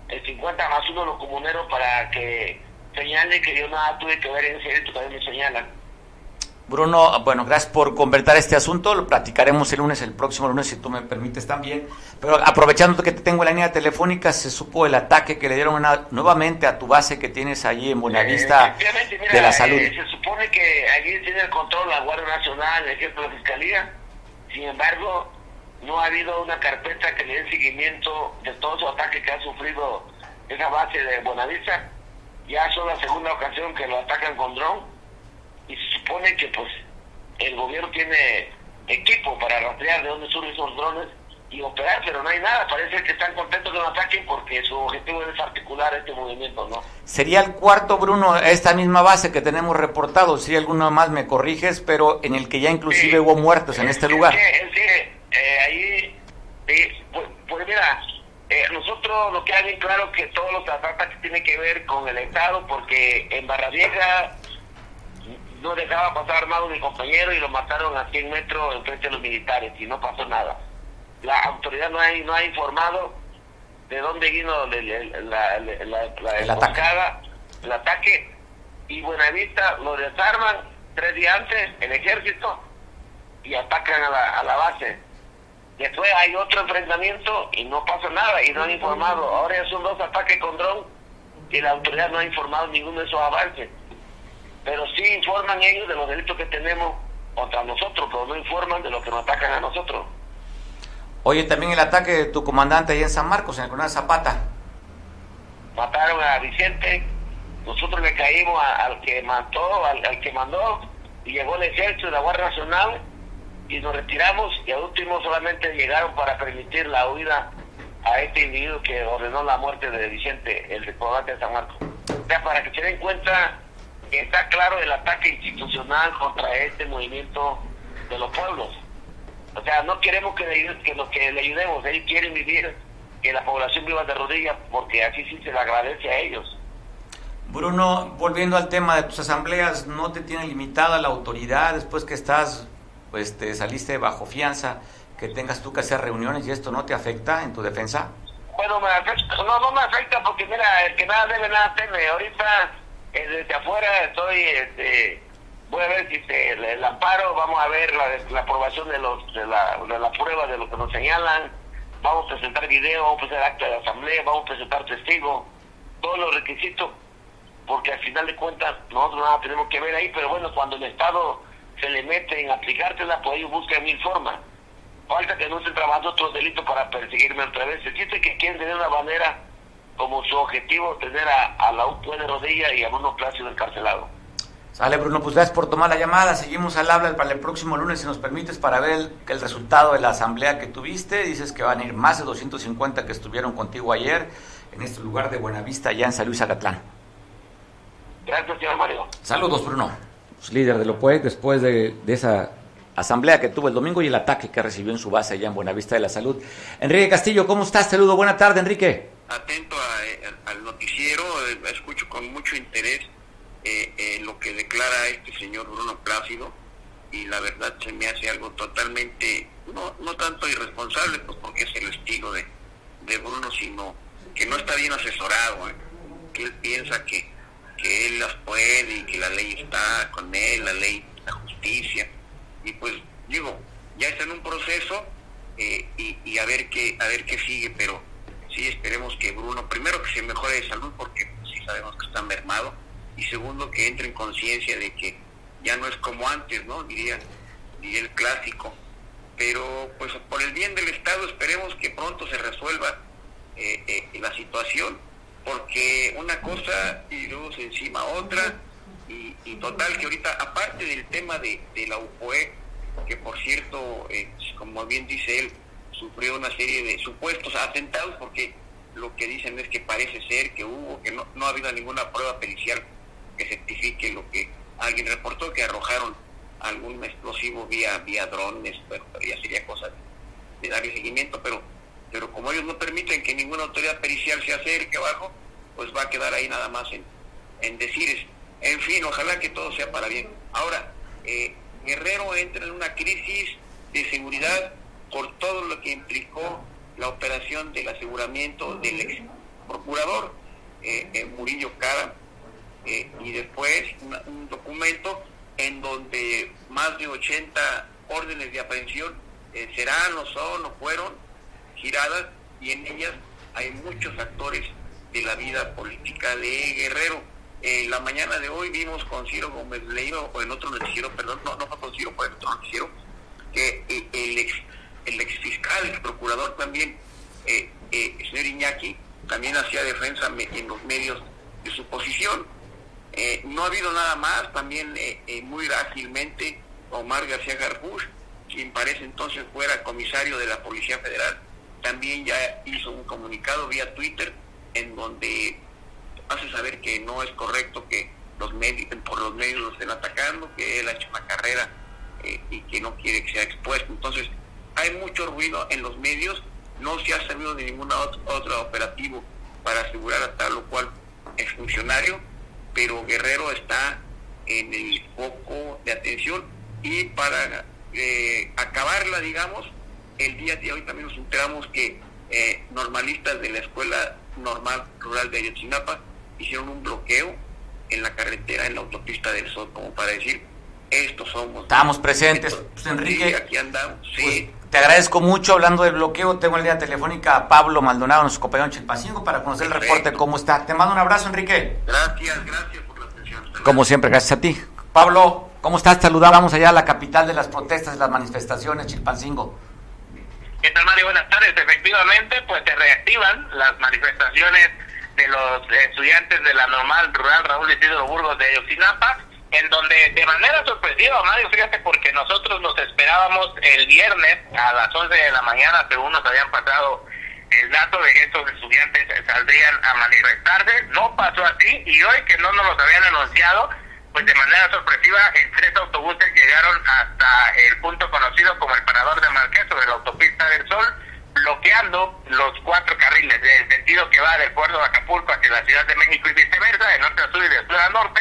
el 50 más uno de los comuneros para que señalen que yo nada tuve que ver en ese evento, también me señalan. Bruno, bueno, gracias por convertir este asunto. Lo platicaremos el lunes, el próximo lunes, si tú me permites también. Pero aprovechando que te tengo en la línea telefónica, se supo el ataque que le dieron nuevamente a tu base que tienes allí en Buenavista eh, de la Salud. Eh, se supone que allí tiene el control la Guardia Nacional, el ejército de la Fiscalía. Sin embargo, no ha habido una carpeta que le dé seguimiento de todos los ataques que ha sufrido esa base de Buenavista. Ya son la segunda ocasión que lo atacan con dron y se supone que pues el gobierno tiene equipo para rastrear de dónde surgen esos drones y operar, pero no hay nada. Parece que están contentos que lo ataquen porque su objetivo es articular este movimiento, ¿no? Sería el cuarto, Bruno, esta misma base que tenemos reportado. Si alguno más me corriges, pero en el que ya inclusive hubo muertos en este lugar. Sí, eh, ahí, pues, pues, mira, eh, nosotros lo que hay bien claro que todos los ataques tienen que ver con el Estado, porque en Barra Vieja no dejaba pasar armado mi compañero y lo mataron a 100 metros enfrente de los militares y no pasó nada. La autoridad no ha, no ha informado de dónde vino la, la, el ataque y Buenavista lo desarman tres días antes, el ejército, y atacan a la, a la base. Después hay otro enfrentamiento y no pasa nada y no han informado. Ahora ya son dos ataques con dron y la autoridad no ha informado ninguno de esos avances pero sí informan ellos de los delitos que tenemos contra nosotros, pero no informan de los que nos atacan a nosotros. Oye, también el ataque de tu comandante ahí en San Marcos, en el coronel Zapata. Mataron a Vicente, nosotros le caímos al que mató, al, que mandó, y llegó el ejército de la Guardia Nacional, y nos retiramos, y al último solamente llegaron para permitir la huida a este individuo que ordenó la muerte de Vicente, el comandante de San Marcos. O sea, para que se den cuenta está claro el ataque institucional contra este movimiento de los pueblos. O sea, no queremos que le, que, lo, que le ayudemos, ellos quieren vivir, que la población viva de rodillas, porque así sí se le agradece a ellos. Bruno, volviendo al tema de tus asambleas, ¿no te tiene limitada la autoridad después que estás, pues te saliste bajo fianza, que tengas tú que hacer reuniones y esto no te afecta en tu defensa? Bueno, me afecta, no, no me afecta porque mira, el que nada debe, nada teme. Ahorita eh, desde afuera estoy, este, voy a ver si se, el, amparo, vamos a ver la, aprobación de, los, de, la, de la prueba de lo que nos señalan, vamos a presentar video, vamos a presentar acta de asamblea, vamos a presentar testigos, todos los requisitos, porque al final de cuentas nosotros nada tenemos que ver ahí, pero bueno, cuando el Estado se le mete en aplicártela, pues ellos buscan mil formas. Falta que no estén trabajando otros delitos para perseguirme otra vez. Existe que quieren tener una manera como su objetivo tener a, la UP de rodilla y a Bruno Plácido encarcelado. Sale Bruno, pues gracias por tomar la llamada. Seguimos al habla para el próximo lunes, si nos permites, para ver el, el, resultado de la asamblea que tuviste. Dices que van a ir más de 250 que estuvieron contigo ayer en este lugar de Buenavista, allá en San Luis Agatlán. Gracias, señor Mario. Saludos, Bruno. Pues, líder de LOPUEC, después de, de esa asamblea que tuvo el domingo y el ataque que recibió en su base allá en Buenavista de la Salud. Enrique Castillo, ¿cómo estás? Saludo, buena tarde, Enrique atento al noticiero, eh, escucho con mucho interés eh, lo que declara este señor Bruno Plácido y la verdad se me hace algo totalmente, no, no tanto irresponsable, pues porque es el estilo de, de Bruno, sino que no está bien asesorado, ¿eh? que él piensa que, que él las puede y que la ley está con él, la ley, la justicia, y pues digo, ya está en un proceso y, y a ver qué, a ver qué sigue, pero sí esperemos que Bruno, primero que se mejore de salud, porque si sabemos que está mermado, y segundo, que entre en conciencia de que ya no es como antes, ¿no? Diría, diría el clásico. Pero pues por el bien del Estado esperemos que pronto se resuelva eh, eh, la situación, porque una cosa y luego encima otra, y, total que ahorita, aparte del tema de, la UPOE, que por cierto, eh, como bien dice él, sufrió una serie de supuestos atentados, porque lo que dicen es que parece ser que hubo, que no, no ha habido ninguna prueba pericial que certifique lo que alguien reportó, que arrojaron algún explosivo vía vía drones, pero, ya sería cosa de, darle seguimiento, pero pero como ellos no permiten que ninguna autoridad pericial se acerque abajo, pues va a quedar ahí nada más en, en decir, en fin, ojalá que todo sea para bien. Ahora, eh, Guerrero entra en una crisis de seguridad por todo lo que implicó la operación del aseguramiento del ex procurador eh, eh, Murillo Cara y después un documento en donde más de 80 órdenes de aprehensión eh, serán o son o fueron giradas y en ellas hay muchos actores de la vida política de Guerrero. En la mañana de hoy vimos con Ciro Gómez Leiro, o en otro noticiero, perdón, no, no fue con Ciro, fue en otro noticiero, que eh, el, ex, el ex fiscal, el procurador también, eh, eh, el señor Iñaki, también hacía defensa en los medios de su posición eh, no ha habido nada más, también eh, eh, muy ágilmente Omar García Garbush, quien parece entonces fuera comisario de la Policía Federal, también ya hizo un comunicado vía Twitter en donde hace saber que no es correcto que los medios, por los medios lo estén atacando, que él ha hecho una carrera y que no quiere que sea expuesto. Entonces, hay mucho ruido en los medios, no se ha servido de ningún otro operativo para asegurar a tal o cual es funcionario pero Guerrero está en el foco de atención y para eh, acabarla, digamos, el día de hoy también nos enteramos que eh, normalistas de la Escuela Normal Rural de Ayotzinapa hicieron un bloqueo en la carretera, en la autopista del Sol, como para decir, estos somos. Estamos presentes, pues, Enrique. aquí andamos, sí. Pues, te agradezco mucho. Hablando del bloqueo, tengo en línea telefónica a Pablo Maldonado, nuestro compañero en Chilpancingo, para conocer el reporte, cómo está. Te mando un abrazo, Enrique. Gracias, gracias por la atención. Como siempre, gracias a ti. Pablo, ¿cómo estás? Saludamos allá a la capital de las protestas, de las manifestaciones, Chilpancingo. ¿Qué tal, Mario? Buenas tardes. Efectivamente, pues se reactivan las manifestaciones de los estudiantes de la normal rural Raúl Isidro Burgos de Ayotzinapa en donde de manera sorpresiva, Mario, fíjate, porque nosotros nos esperábamos el viernes a las 11 de la mañana, según nos habían pasado el dato de que estos estudiantes saldrían a manifestarse, no pasó así, y hoy que no nos los habían anunciado, pues de manera sorpresiva, en tres autobuses llegaron hasta el punto conocido como el Parador de Marqués, sobre la autopista bloqueando los cuatro carriles, del sentido que va del puerto de Acapulco hacia la Ciudad de México y viceversa, de norte a sur y de sur a norte,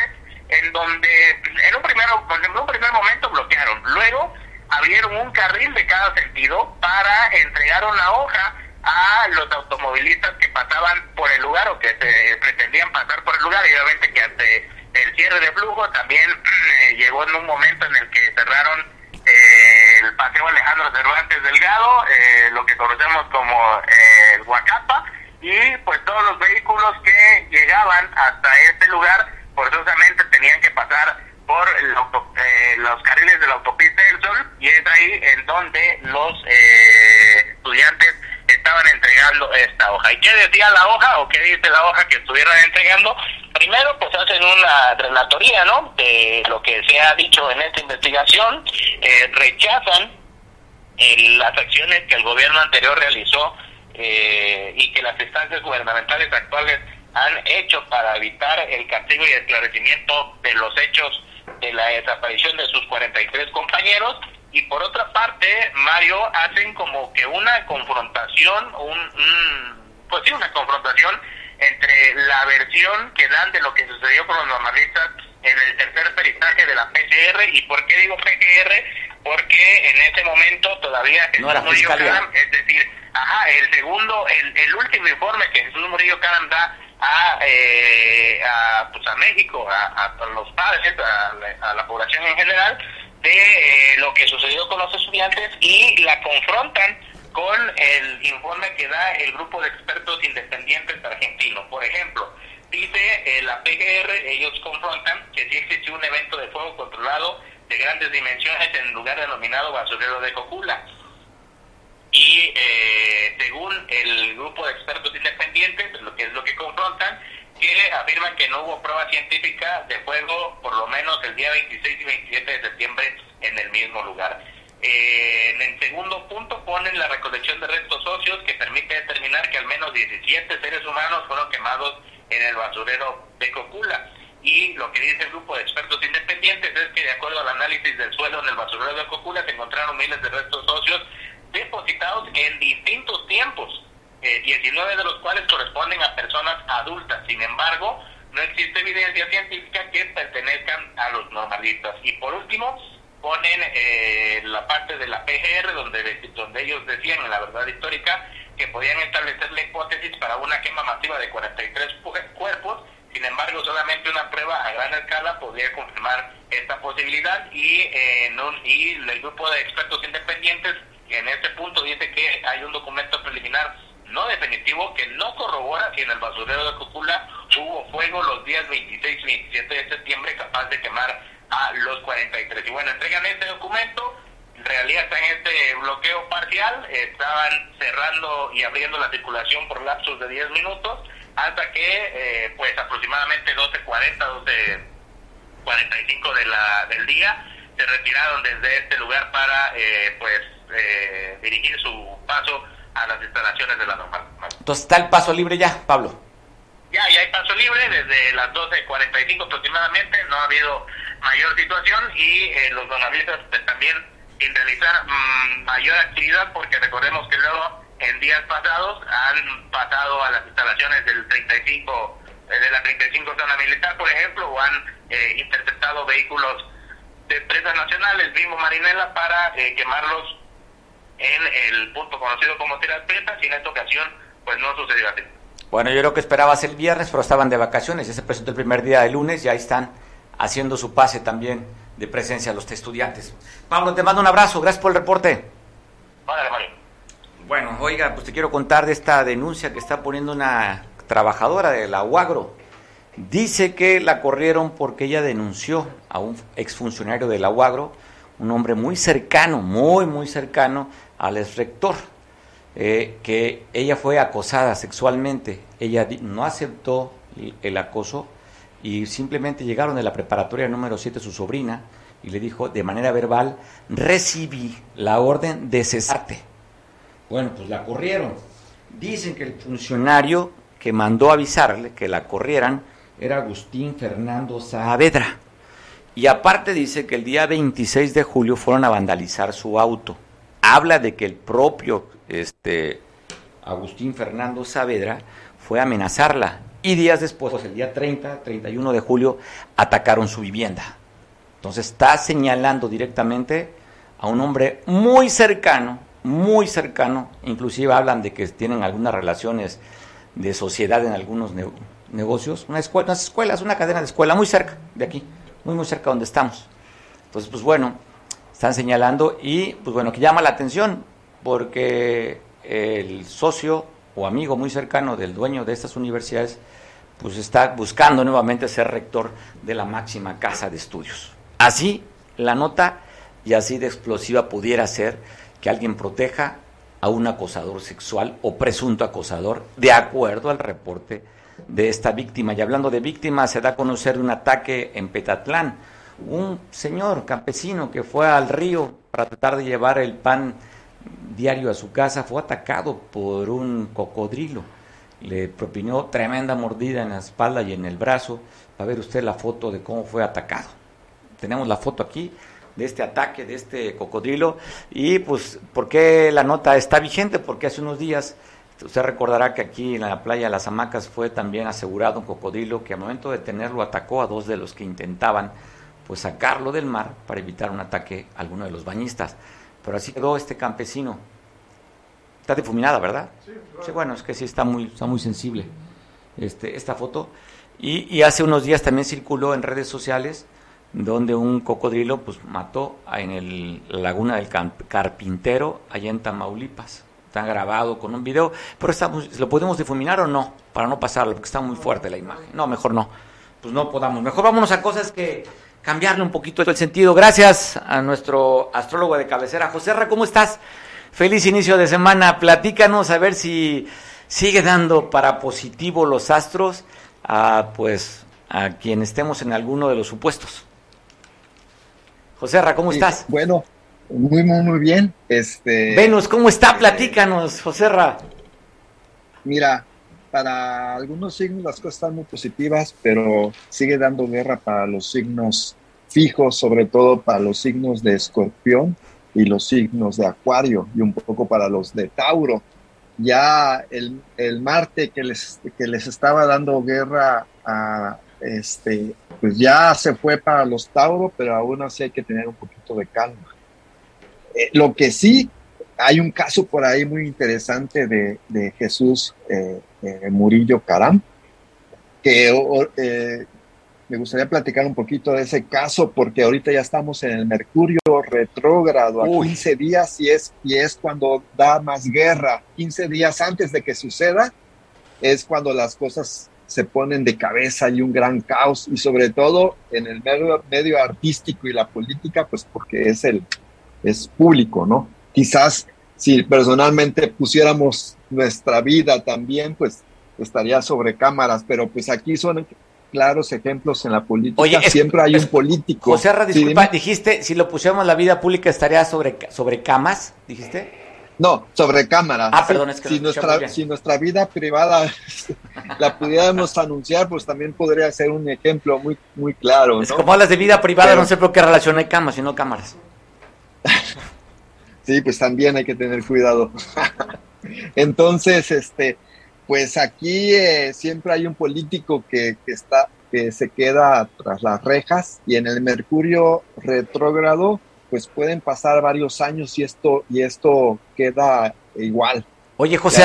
en donde en un, primero, en un primer momento bloquearon, luego abrieron un carril de cada sentido para entregar una hoja a los automovilistas que pasaban por el lugar o que se pretendían pasar por el lugar. Y obviamente que ante el cierre de flujo también llegó en un momento en el que cerraron el paseo Alejandro Cervantes Delgado, eh, lo que conocemos como el Huacapa, y pues todos los vehículos que llegaban hasta este lugar forzosamente tenían que pasar por eh, los carriles de la autopista del Sol y es ahí en donde los eh, estudiantes estaban entregando esta hoja. ¿Y qué decía la hoja o qué dice la hoja que estuvieran entregando? Primero, pues hacen una relatoría, ¿no? De lo que se ha dicho en esta investigación, eh, rechazan las acciones que el gobierno anterior realizó y que las instancias gubernamentales actuales han hecho para evitar el castigo y esclarecimiento de los hechos de la desaparición de sus 43 compañeros y por otra parte Mario hacen como que una confrontación un, pues sí una confrontación entre la versión que dan de lo que sucedió con los normalistas en el tercer peritaje de la PCR y por qué digo PCR porque en ese momento todavía Jesús Murillo Caram, es decir, ajá, el segundo, el, el último informe que Jesús Murillo Caram da a, eh, a, pues a México, a, los padres, a, la población en general, de eh, lo que sucedió con los estudiantes y la confrontan con el informe que da el grupo de expertos independientes argentinos. Por ejemplo, Dice eh, la PGR, ellos confrontan que sí existió un evento de fuego controlado de grandes dimensiones en el lugar denominado basurero de Cocula. Y eh, según el grupo de expertos independientes, lo que es lo que confrontan, que afirman que no hubo prueba científica de fuego por lo menos el día 26 y 27 de septiembre en el mismo lugar. Eh, en el segundo punto ponen la recolección de restos óseos que permite determinar que al menos 17 seres humanos fueron quemados en el basurero de Cocula. Y lo que dice el grupo de expertos independientes es que de acuerdo al análisis del suelo en el basurero de Cocula se encontraron miles de restos óseos depositados en distintos tiempos, 19 eh, de los cuales corresponden a personas adultas. Sin embargo, no existe evidencia científica que pertenezcan a los normalistas. Y por último, ponen eh, la parte de la PGR, donde, donde ellos decían en la verdad histórica que podían establecer la hipótesis para una quema masiva de 43 cuerpos, sin embargo solamente una prueba a gran escala podría confirmar esta posibilidad y, eh, y el grupo de expertos independientes en este punto dice que hay un documento preliminar no definitivo que no corrobora si en el basurero de Cúpula hubo fuego los días 26 y 27 de septiembre capaz de quemar a los 43. Y bueno, entregan este documento, en realidad está en este bloqueo parcial, estaban cerrando y abriendo la circulación por lapsos de 10 minutos, hasta que eh, pues aproximadamente 12.40, 12.45 de la, del día, se retiraron desde este lugar para eh, pues eh, dirigir su paso a las instalaciones de la normal. Entonces está el paso libre ya, Pablo. Ya, ya hay paso libre desde las 12.45 aproximadamente, no ha habido mayor situación y eh, los donalistas pues, también sin realizar mm, mayor actividad porque recordemos que luego en días pasados han pasado a las instalaciones del 35 eh, de la 35 zona militar por ejemplo o han eh, interceptado vehículos de empresas nacionales mismo Marinela para quemarlos en el punto conocido como Tiras Petas y en esta ocasión pues no sucedió así. Bueno, yo creo que esperabas el viernes, pero estaban de vacaciones. Ya se presentó el primer día de lunes y ahí están haciendo su pase también de presencia a los estudiantes. Pablo, te mando un abrazo. Gracias por el reporte. Vale, Mario. Bueno, oiga, pues te quiero contar de esta denuncia que está poniendo una trabajadora de la UAGRO. Dice que la corrieron porque ella denunció a un exfuncionario de la UAGRO, un hombre muy cercano, muy, muy cercano al exrector eh, que ella fue acosada sexualmente. Ella no aceptó el acoso y simplemente llegaron de la preparatoria número 7 su sobrina y le dijo de manera verbal, recibí la orden de cesarte. Bueno, pues la corrieron. Dicen que el funcionario que mandó avisarle que la corrieran era Agustín Fernando Saavedra. Y aparte dice que el día 26 de julio fueron a vandalizar su auto. Habla de que el propio este, Agustín Fernando Saavedra fue a amenazarla y días después, el día 30, 31 de julio, atacaron su vivienda. Entonces está señalando directamente a un hombre muy cercano, muy cercano, inclusive hablan de que tienen algunas relaciones de sociedad en algunos negocios, una escuela, unas escuelas, una cadena de escuela muy cerca de aquí, muy muy cerca donde estamos. Entonces, pues bueno, están señalando y pues bueno, que llama la atención porque el socio o amigo muy cercano del dueño de estas universidades, pues está buscando nuevamente ser rector de la máxima casa de estudios. Así la nota y así de explosiva pudiera ser que alguien proteja a un acosador sexual o presunto acosador, de acuerdo al reporte de esta víctima. Y hablando de víctimas, se da a conocer un ataque en Petatlán. Un señor campesino que fue al río para tratar de llevar el pan diario a su casa, fue atacado por un cocodrilo. Le propinó tremenda mordida en la espalda y en el brazo. Va a ver usted la foto de cómo fue atacado. Tenemos la foto aquí de este ataque, de este cocodrilo. Y pues, ¿por qué la nota está vigente? Porque hace unos días, usted recordará que aquí en la playa de Las Hamacas fue también asegurado un cocodrilo que al momento de tenerlo atacó a dos de los que intentaban pues sacarlo del mar para evitar un ataque a alguno de los bañistas. Pero así quedó este campesino. Está difuminada, ¿verdad? Sí, bueno, es que sí está muy, está muy sensible este, esta foto. Y, hace unos días también circuló en redes sociales donde un cocodrilo pues mató en el, la laguna del Carpintero, allá en Tamaulipas. está grabado con un video, pero estamos, ¿lo podemos difuminar o no? Para no pasarlo, porque está muy fuerte la imagen. No, mejor no. Pues no podamos. Mejor vámonos a cosas que cambiarle un poquito el sentido. Gracias a nuestro astrólogo de cabecera, José Ra, ¿cómo estás? Feliz inicio de semana. Platícanos a ver si sigue dando para positivo los astros a pues a quien estemos en alguno de los supuestos. José Ra, ¿cómo estás? Bueno, muy, muy, muy bien. Este, Venus, ¿cómo está? Platícanos, José Ra. Mira, para algunos signos las cosas están muy positivas, pero sigue dando guerra para los signos fijos, sobre todo para los signos de escorpión y los signos de acuario y un poco para los de Tauro. Ya el, Marte que les, que les estaba dando guerra a este, pues ya se fue para los Tauro, pero aún así hay que tener un poquito de calma. Eh, lo que sí, hay un caso por ahí muy interesante de, de Jesús eh, eh, Murillo Caram, que me gustaría platicar un poquito de ese caso porque ahorita ya estamos en el Mercurio retrógrado a 15 días y es, y es cuando da más guerra. 15 días antes de que suceda es cuando las cosas se ponen de cabeza y un gran caos y sobre todo en el medio, medio artístico y la política pues porque es el es público, ¿no? Quizás si personalmente pusiéramos nuestra vida también pues estaría sobre cámaras, pero pues aquí son claros ejemplos en la política. Oye, siempre hay un político. José disculpa, dijiste, si lo pusiéramos la vida pública estaría sobre, sobre camas, dijiste. No, sobre cámara. Ah, perdón, es que si, nuestra, si nuestra vida privada la pudiéramos anunciar, pues también podría ser un ejemplo muy, muy claro. Es como hablas de vida privada, no sé por qué relación hay camas, sino cámaras. sí, pues también hay que tener cuidado. Entonces, este, pues aquí eh, siempre hay un político que, que, está, que se queda tras las rejas y en el Mercurio retrógrado, pues pueden pasar varios años y esto, y esto queda igual. Oye, José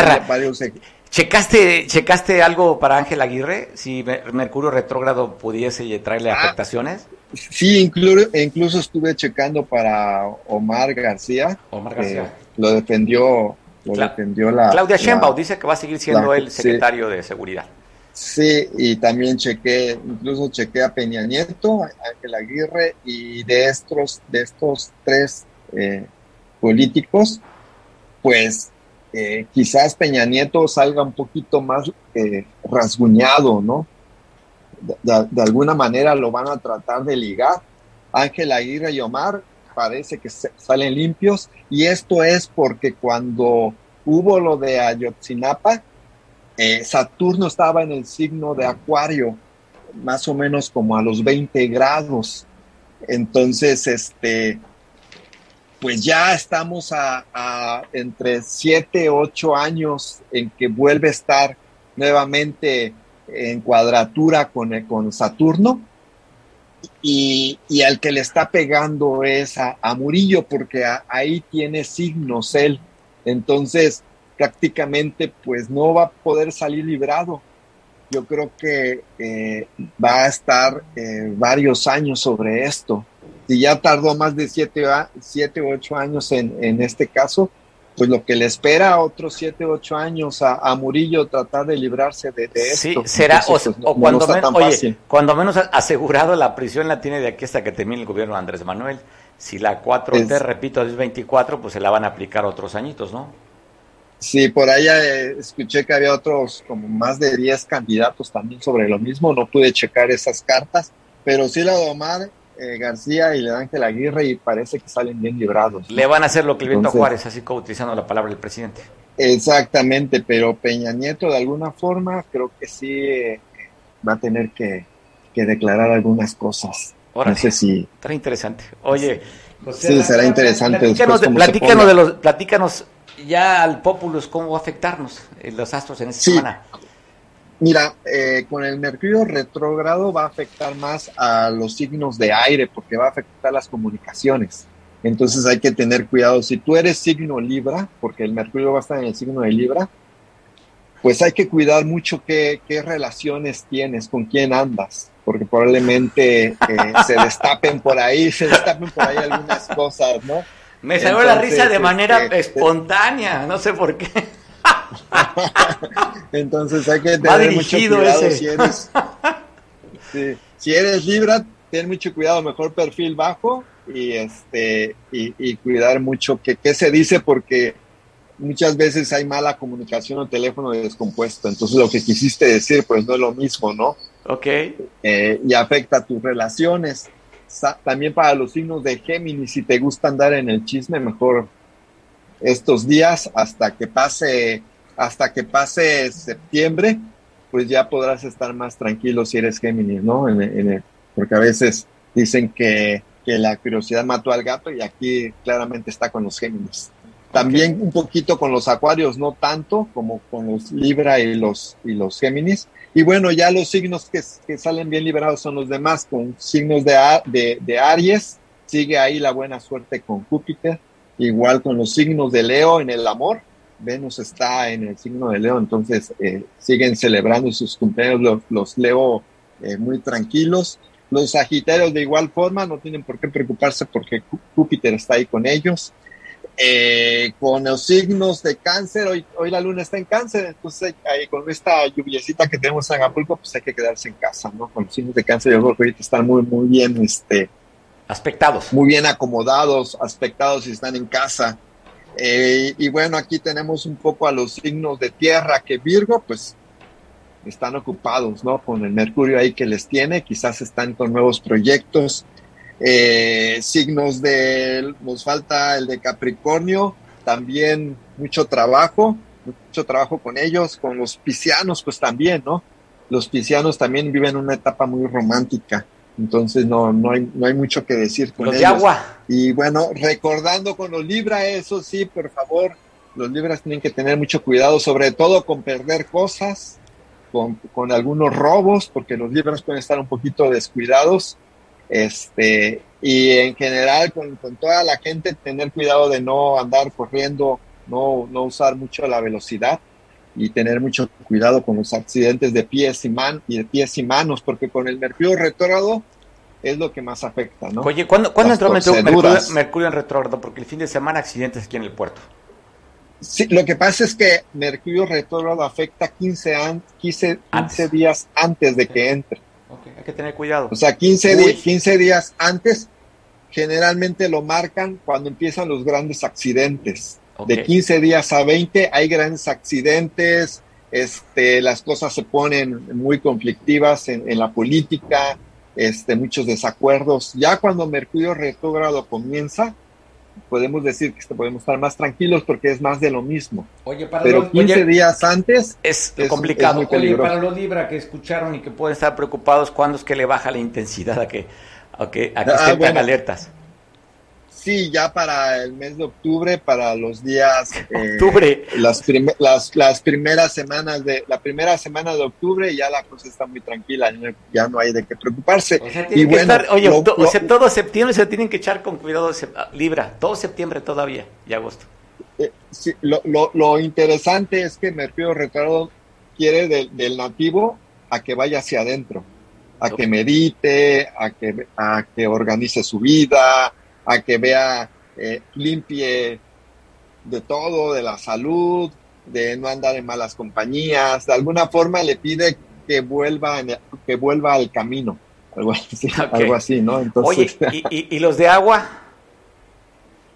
¿checaste, ¿checaste algo para Ángel Aguirre? Si Mercurio retrógrado pudiese traerle ah, afectaciones. Sí, incluso, incluso estuve checando para Omar García. Omar García. lo defendió la... Claudia Sheinbaum dice que va a seguir siendo el secretario de Seguridad. Sí, y también chequé, incluso chequé a Peña Nieto, a Ángel Aguirre, y de estos, de estos tres eh, políticos, pues eh, quizás Peña Nieto salga un poquito más eh, rasguñado, ¿no? De, alguna manera lo van a tratar de ligar. Ángel Aguirre y Omar parece que salen limpios y esto es porque cuando hubo lo de Ayotzinapa, eh, Saturno estaba en el signo de Acuario, más o menos como a los 20 grados. Entonces, este, pues ya estamos a, entre 7, 8 años en que vuelve a estar nuevamente en cuadratura con, con Saturno y, al que le está pegando es a, Murillo, porque ahí tiene signos él. Entonces, prácticamente, pues no va a poder salir librado. Yo creo que eh, va a estar eh, varios años sobre esto. Si ya tardó más de siete, siete o ocho años en, en este caso, pues lo que le espera a otros siete, ocho años a, Murillo tratar de librarse de, esto. Sí, será, o, pues, cuando, oye, cuando menos asegurado la prisión la tiene de aquí hasta que termine el gobierno de Andrés Manuel. Si la 4T, repito, es 24, pues se la van a aplicar otros añitos, ¿no? Sí, por ahí eh, escuché que había otros, como más de 10 candidatos también sobre lo mismo, no pude checar esas cartas, pero sí la de Omar eh, García y le Ángel Aguirre y parece que salen bien librados. Le van a hacer lo que el Juárez, así como utilizando la palabra del presidente. Exactamente, pero Peña Nieto de alguna forma creo que sí eh, va a tener que, declarar algunas cosas. no sé si... Estará interesante. Oye, sí, será interesante. Platícanos, de, platícanos, de los, platícanos ya al Populus cómo va a afectarnos eh, los astros en esta semana. Mira, eh, con el Mercurio retrógrado va a afectar más a los signos de aire porque va a afectar las comunicaciones. Entonces hay que tener cuidado. Si tú eres signo Libra, porque el Mercurio va a estar en el signo de Libra, pues hay que cuidar mucho qué, relaciones tienes, con quién andas, porque probablemente eh, se destapen por ahí, se destapen por ahí algunas cosas, ¿no? Me salió la risa de manera este, espontánea, no sé por qué. Entonces hay que tener mucho cuidado si eres, si eres Libra, ten mucho cuidado, mejor perfil bajo y este y, cuidar mucho que qué se dice porque muchas veces hay mala comunicación o teléfono descompuesto, entonces lo que quisiste decir pues no es lo mismo, ¿no? Ok. Eh, y afecta tus relaciones. También para los signos de Géminis, si te gusta andar en el chisme, mejor estos días hasta que pase hasta que pase septiembre, pues ya podrás estar más tranquilo si eres Géminis, ¿no? porque a veces dicen que, que, la curiosidad mató al gato y aquí claramente está con los Géminis. También un poquito con los Acuarios, no tanto como con los Libra y los, y los Géminis. Y bueno, ya los signos que, que salen bien liberados son los demás, con signos de, de, de Aries, sigue ahí la buena suerte con Júpiter, igual con los signos de Leo en el amor, Venus está en el signo de Leo, entonces eh, siguen celebrando sus cumpleaños los, Leo eh, muy tranquilos. Los Sagitarios de igual forma no tienen por qué preocuparse porque Júpiter está ahí con ellos. Eh, con los signos de cáncer, hoy, hoy la luna está en cáncer, entonces con esta lluviecita que tenemos en Acapulco, pues hay que quedarse en casa, ¿no? Con los signos de cáncer yo creo que ahorita están muy, muy bien, este... Aspectados. Muy bien acomodados, aspectados y están en casa. Eh, y bueno, aquí tenemos un poco a los signos de tierra que Virgo, pues están ocupados, ¿no? Con el Mercurio ahí que les tiene, quizás están con nuevos proyectos. Eh, signos de, nos falta el de Capricornio, también mucho trabajo, mucho trabajo con ellos, con los piscianos, pues también, ¿no? Los piscianos también viven una etapa muy romántica. Entonces no, no, hay, no hay mucho que decir con los de agua. Y bueno, recordando con los Libra, eso sí, por favor, los Libras tienen que tener mucho cuidado, sobre todo con perder cosas, con, con algunos robos, porque los Libras pueden estar un poquito descuidados. Este, y en general con, con, toda la gente tener cuidado de no andar corriendo, no, no usar mucho la velocidad y tener mucho cuidado con los accidentes de pies y, man, y de pies y manos, porque con el mercurio retrógrado es lo que más afecta, ¿no? Oye, ¿cuándo, ¿cuándo entró mercurio, mercurio, en retrógrado? Porque el fin de semana accidentes aquí en el puerto. Sí, lo que pasa es que Mercurio retrógrado afecta 15, 15, 15 días antes de que entre. Okay, hay que tener cuidado. O sea, 15, 15 días antes generalmente lo marcan cuando empiezan los grandes accidentes. De 15 días a 20 hay grandes accidentes, este, las cosas se ponen muy conflictivas en, la política, este, muchos desacuerdos. Ya cuando Mercurio retrógrado comienza, podemos decir que podemos estar más tranquilos porque es más de lo mismo. Oye, para Pero 15 días antes es, complicado. oye, para los Libra que escucharon y que pueden estar preocupados, ¿cuándo es que le baja la intensidad a que, a que, a que ah, estén alertas? Sí, ya para el mes de octubre, para los días... Eh, octubre. Las, las, las, primeras semanas de... La primera semana de octubre ya la cosa está muy tranquila, ya no hay de qué preocuparse. O sea, y bueno, oye, o sea, todo septiembre se tienen que echar con cuidado, Libra, todo septiembre todavía y agosto. Eh, sí, lo, lo, lo, interesante es que Mercurio Retrado quiere del nativo a que vaya hacia adentro, a que medite, a que, a que organice su vida, a que vea, eh, limpie de todo, de la salud, de no andar en malas compañías, de alguna forma le pide que vuelva, que vuelva al camino, algo así, algo así ¿no? Entonces, Oye, ¿y, los de agua?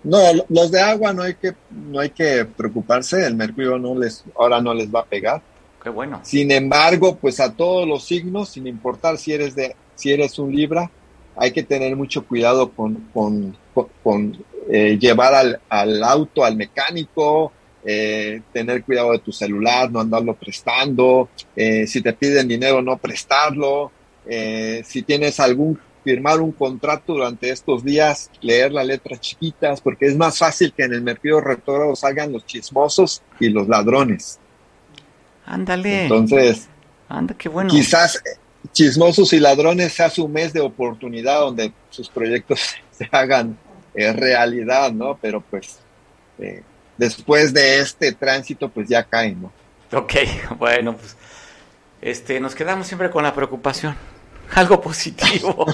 No, los de agua no hay que, no hay que preocuparse, el mercurio no les, ahora no les va a pegar. Qué bueno. Sin embargo, pues a todos los signos, sin importar si eres de, si eres un Libra, hay que tener mucho cuidado con, con, eh, llevar al, al, auto al mecánico, eh, tener cuidado de tu celular, no andarlo prestando, eh, si te piden dinero, no prestarlo, si tienes algún firmar un contrato durante estos días, leer las letras chiquitas, porque es más fácil que en el mercado retrógrado salgan los chismosos y los ladrones. Ándale. Entonces, Anda, qué bueno. quizás Chismosos y Ladrones sea su mes de oportunidad donde sus proyectos se hagan eh, realidad, ¿no? Pero pues eh, después de este tránsito pues ya caen, ¿no? Ok, bueno, pues este, nos quedamos siempre con la preocupación. Algo positivo.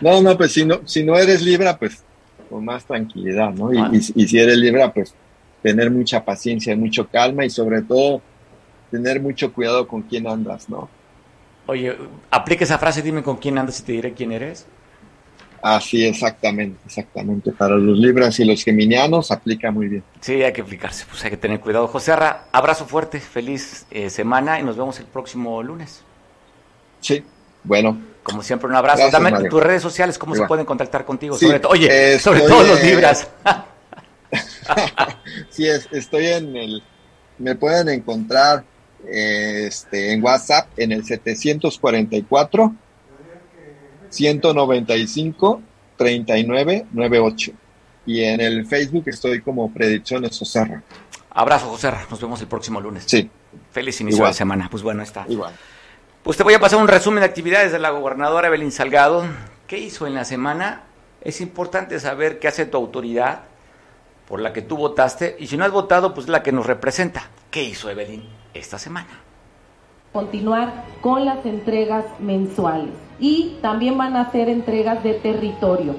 no, no, pues si no, si no eres Libra, pues con más tranquilidad, ¿no? Y, y, si eres Libra, pues tener mucha paciencia, mucho calma y sobre todo tener mucho cuidado con quién andas, ¿no? Oye, aplica esa frase, dime con quién andas y te diré quién eres. Así, exactamente, exactamente. Para los Libras y los Geminianos aplica muy bien. Sí, hay que aplicarse, pues hay que tener cuidado. José Arra, abrazo fuerte, feliz eh, semana y nos vemos el próximo lunes. Sí, bueno. Como siempre, un abrazo. Dame tus redes sociales, cómo se pueden contactar contigo. sobre oye, sobre todo los Libras. sí, estoy en el. Me pueden encontrar este, en WhatsApp en el 744 195 3998 y en el Facebook estoy como Predicciones Joserra. Abrazo, Joserra. Nos vemos el próximo lunes. Sí. Feliz inicio de semana. Pues bueno, está. Igual. Pues te voy a pasar un resumen de actividades de la gobernadora Evelyn Salgado. ¿Qué hizo en la semana? Es importante saber qué hace tu autoridad por la que tú votaste y si no has votado, pues la que nos representa. ¿Qué hizo Evelyn esta semana? Continuar con las entregas mensuales y también van a hacer entregas de territorio.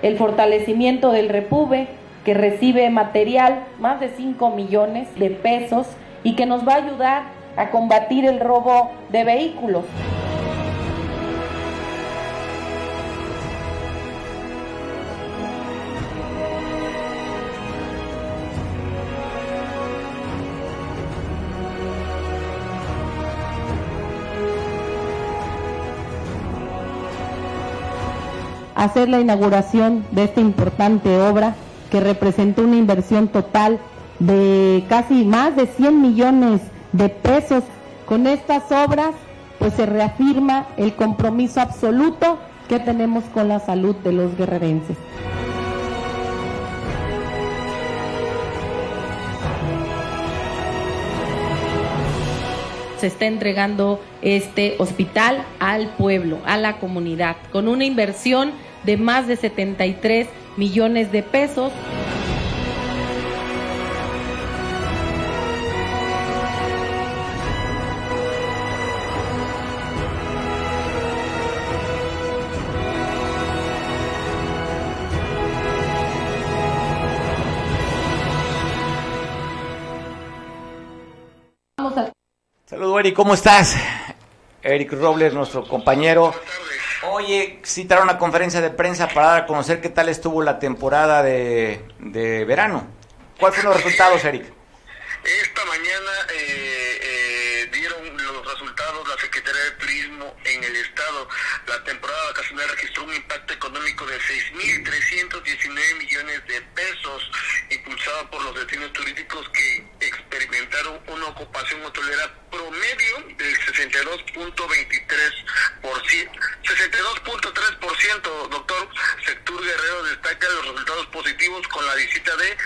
El fortalecimiento del Repube, que recibe material, más de 5 millones de pesos, y que nos va a ayudar a combatir el robo de vehículos. hacer la inauguración de esta importante obra que representó una inversión total de casi más de 100 millones de pesos. Con estas obras pues se reafirma el compromiso absoluto que tenemos con la salud de los guerrerenses. se está entregando este hospital al pueblo, a la comunidad, con una inversión de más de 73 millones de pesos. Eric, ¿cómo estás? Eric Robles, nuestro compañero. Oye, citaron una conferencia de prensa para dar a conocer qué tal estuvo la temporada de, de verano. ¿Cuáles fueron los resultados, Eric? Esta mañana eh, eh, dieron los resultados la Secretaría de Turismo en el Estado. La temporada vacacional registró un impacto económico de 6.319 millones de pesos, impulsado por los destinos turísticos que una ocupación hotelera promedio del 62.23%. 62.3%, doctor Sector Guerrero destaca los resultados positivos con la visita de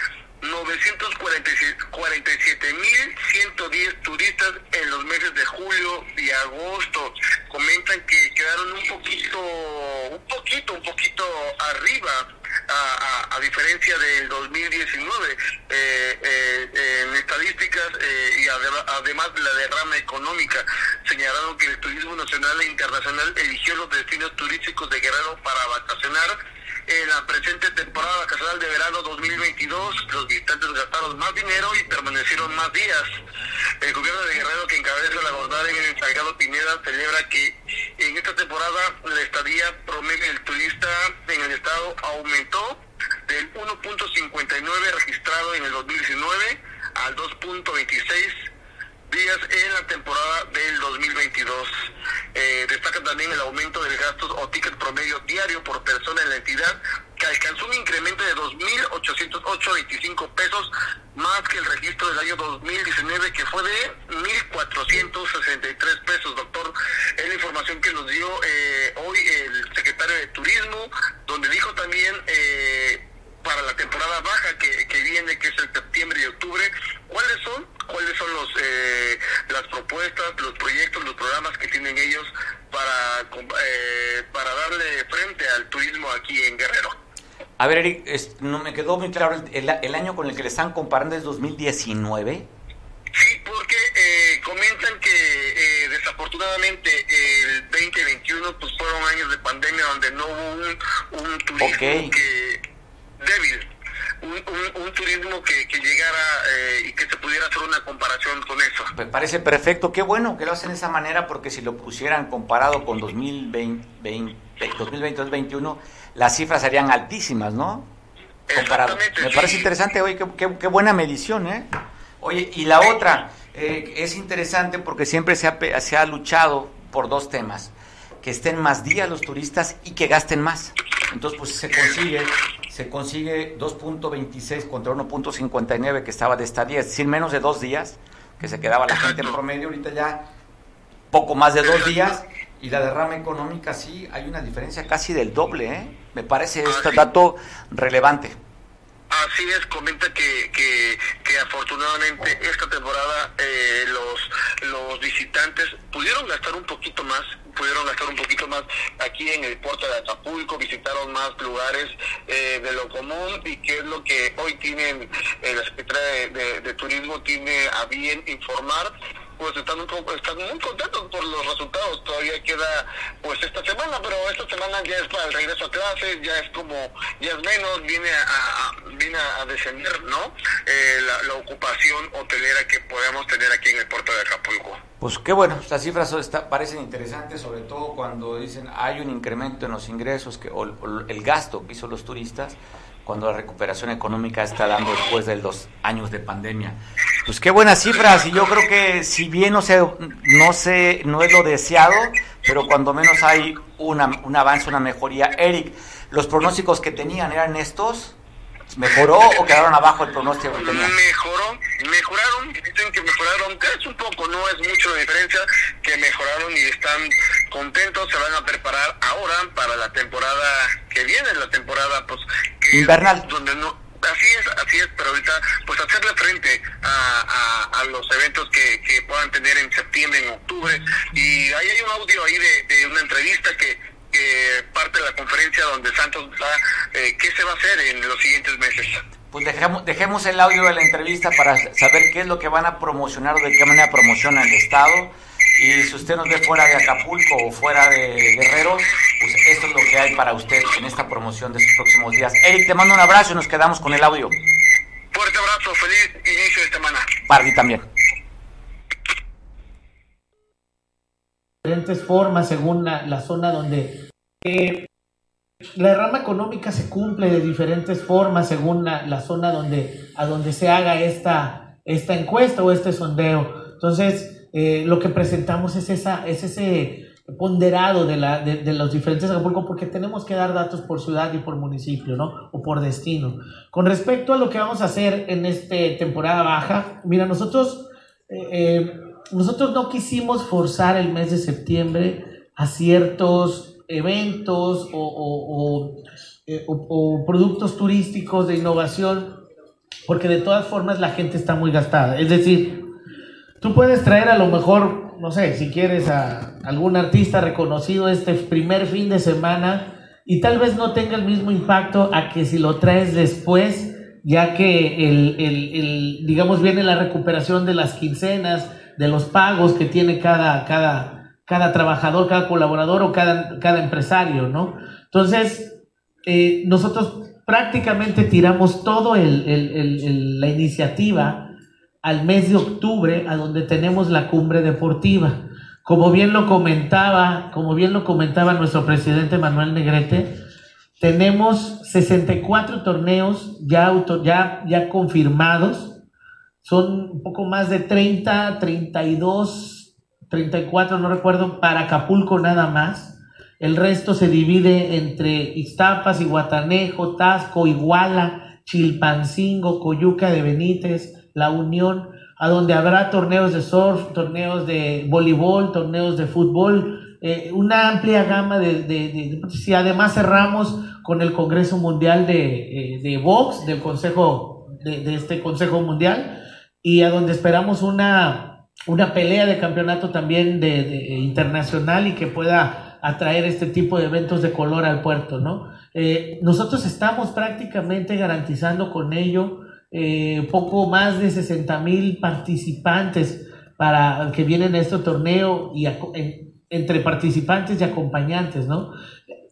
947.110 turistas en los meses de julio y agosto. Comentan que quedaron un poquito, un poquito, un poquito arriba a, diferencia del 2019 eh, eh, además de la derrama económica señalaron que el turismo nacional e internacional eligió los destinos turísticos de Guerrero para vacacionar en la presente temporada vacacional de verano 2022, los visitantes gastaron más dinero y permanecieron más días. El gobierno de Guerrero, que encabeza la gobernadora en Salgado Pineda, celebra que en esta temporada la estadía promedio del turista en el estado aumentó del 1.59 registrado en el 2019 al 2.26 días en la temporada del 2022. Eh, destaca también el aumento del gasto o ticket promedio diario por persona en la entidad, que alcanzó un incremento de 2.808.25 pesos, más que el registro del año 2019, que fue de 1.463 pesos, doctor. Es la información que nos dio eh, hoy el secretario de Turismo, donde dijo también... Eh, para la temporada baja que, que viene, que es el septiembre y octubre, ¿cuáles son cuáles son los eh, las propuestas, los proyectos, los programas que tienen ellos para, eh, para darle frente al turismo aquí en Guerrero. A ver, Eric, no me quedó muy claro, el, el, año con el que le están comparando es 2019. Sí, porque eh, desafortunadamente el 2021 pues fueron años de pandemia donde no hubo un, un turismo que débil un, un, turismo que, que llegara eh, y que se pudiera hacer una comparación con eso. Me parece perfecto, qué bueno que lo hacen de esa manera porque si lo pusieran comparado con 2020, 2020-2021, las cifras serían altísimas, ¿no? Comparado. Me parece interesante, oye, qué, qué, buena medición, ¿eh? Oye, y la otra, eh, es interesante porque siempre se ha, se ha luchado por dos temas, que estén más días los turistas y que gasten más. Entonces, pues se consigue se consigue 2.26 contra 1.59 que estaba de estadía, es decir, menos de dos días que se quedaba la gente en promedio, ahorita ya poco más de dos días y la derrama económica sí hay una diferencia casi del doble, ¿eh? me parece este dato relevante. Así es, comenta que, que, que afortunadamente esta temporada eh, los, los visitantes pudieron gastar un poquito más, pudieron gastar un poquito más aquí en el puerto de Acapulco, visitaron más lugares eh, de lo común y que es lo que hoy tienen, eh, la Secretaría de, de Turismo tiene a bien informar pues están están muy contentos por los resultados. Todavía queda pues esta semana, pero esta semana ya es para el regreso a clases, ya es como, ya es menos, viene a, viene a descender, ¿no? Eh, la, ocupación hotelera que podemos tener aquí en el puerto de Acapulco. Pues qué bueno, estas cifras está, parecen interesantes, sobre todo cuando dicen hay un incremento en los ingresos que, o, el gasto que hizo los turistas cuando la recuperación económica está dando después de los años de pandemia. Pues qué buenas cifras y yo creo que si bien no sé, no sé, no es lo deseado, pero cuando menos hay una, un avance, una mejoría. Eric, los pronósticos que tenían eran estos. ¿Mejoró o quedaron abajo el pronóstico que? Mejoró, mejoraron, dicen que mejoraron, es un poco, no es mucho la diferencia, que mejoraron y están contentos, se van a preparar ahora para la temporada que viene, la temporada pues invernal. Donde no, así es, así es, pero ahorita pues hacerle frente a, a, los eventos que, que, puedan tener en septiembre, en octubre. Y ahí hay un audio ahí de, de una entrevista que parte de la conferencia donde Santos da eh, qué se va a hacer en los siguientes meses. Pues dejemos, dejemos el audio de la entrevista para saber qué es lo que van a promocionar o de qué manera promociona el Estado. Y si usted nos ve fuera de Acapulco o fuera de Guerrero, pues esto es lo que hay para usted en esta promoción de estos próximos días. Eric, te mando un abrazo y nos quedamos con el audio. Fuerte abrazo, feliz inicio de semana. Para ti también. Diferentes formas según la, zona donde eh, la rama económica se cumple de diferentes formas según la, zona donde a donde se haga esta, esta encuesta o este sondeo. Entonces, eh, lo que presentamos es, esa, es ese ponderado de, la, de, los diferentes Acapulco porque tenemos que dar datos por ciudad y por municipio, ¿no? O por destino. Con respecto a lo que vamos a hacer en esta temporada baja, mira, nosotros eh, nosotros no quisimos forzar el mes de septiembre a ciertos eventos eh, o, productos turísticos de innovación, porque de todas formas la gente está muy gastada. Es decir, tú puedes traer a lo mejor, no sé, si quieres a algún artista reconocido este primer fin de semana y tal vez no tenga el mismo impacto a que si lo traes después, ya que el, el digamos, viene la recuperación de las quincenas, de los pagos que tiene cada, cada, cada trabajador, cada colaborador o cada, cada empresario, ¿no? Entonces, eh, nosotros prácticamente tiramos todo el, la iniciativa al mes de octubre, a donde tenemos la cumbre deportiva. Como bien lo comentaba, como bien lo comentaba nuestro presidente Manuel Negrete, tenemos 64 torneos ya, auto, ya, ya confirmados son un poco más de 30, 32, 34, no recuerdo, para Acapulco nada más. El resto se divide entre Iztapas, Iguatanejo, Tasco, Iguala, Chilpancingo, Coyuca de Benítez, La Unión, a donde habrá torneos de surf, torneos de voleibol, torneos de fútbol, eh, una amplia gama de, de, Si además cerramos con el Congreso Mundial de, eh, de Box, del Consejo, de, este Consejo Mundial, y a donde esperamos una, una pelea de campeonato también de, internacional y que pueda atraer este tipo de eventos de color al puerto, ¿no? Eh, nosotros estamos prácticamente garantizando con ello eh, poco más de 60 mil participantes para que vienen a este torneo y entre participantes y acompañantes, ¿no?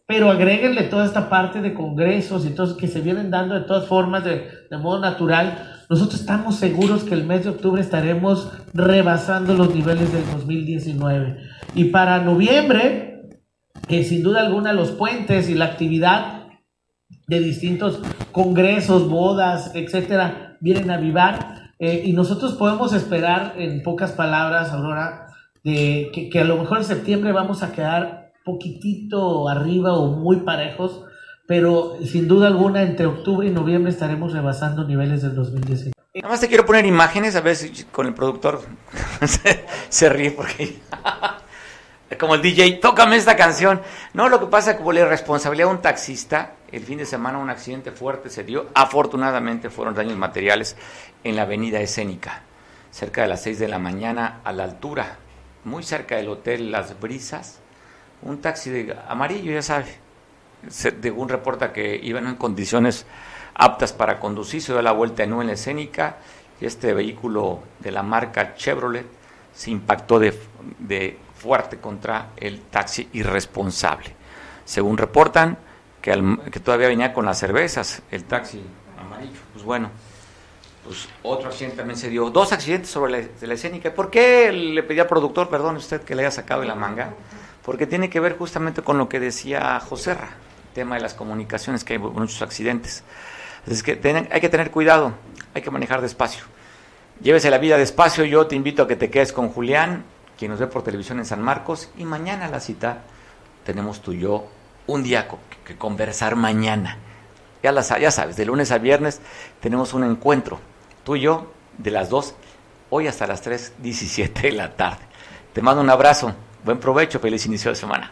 Pero agréguenle toda esta parte de congresos y todo que se vienen dando de todas formas, de, de modo natural. Nosotros estamos seguros que el mes de octubre estaremos rebasando los niveles del 2019. Y para noviembre, que sin duda alguna los puentes y la actividad de distintos congresos, bodas, etcétera, vienen a vivar. Eh, y nosotros podemos esperar, en pocas palabras, Aurora, de que, a lo mejor en septiembre vamos a quedar poquitito arriba o muy parejos, pero sin duda alguna entre octubre y noviembre estaremos rebasando niveles del 2019. Nada más te quiero poner imágenes, a ver si con el productor se, ríe porque como el DJ, tócame esta canción. No, lo que pasa como la responsabilidad de un taxista, el fin de semana un accidente fuerte se dio. Afortunadamente fueron daños materiales en la avenida escénica, cerca de las 6 de la mañana, a la altura, muy cerca del hotel Las Brisas. Un taxi de amarillo, ya sabe. Según reporta que iban en condiciones aptas para conducir, se dio la vuelta en la escénica y este vehículo de la marca Chevrolet se impactó de, de fuerte contra el taxi irresponsable. Según reportan, que, que todavía venía con las cervezas, el taxi amarillo. Pues bueno, pues otro accidente también se dio. Dos accidentes sobre la, escénica. ¿Por qué le pedí al productor, perdón usted, que le haya sacado de la manga? Porque tiene que ver justamente con lo que decía Joserra, tema de las comunicaciones, que hay muchos accidentes. Es que hay que tener cuidado, hay que manejar despacio. Llévese la vida despacio, yo te invito a que te quedes con Julián, quien nos ve por televisión en San Marcos, y mañana la cita tenemos tú y yo un día que conversar mañana. Ya, las, ya sabes, de lunes a viernes tenemos un encuentro, tú y yo, de las 2, hoy hasta las 3, 17 de la tarde. Te mando un abrazo, buen provecho, feliz inicio de semana.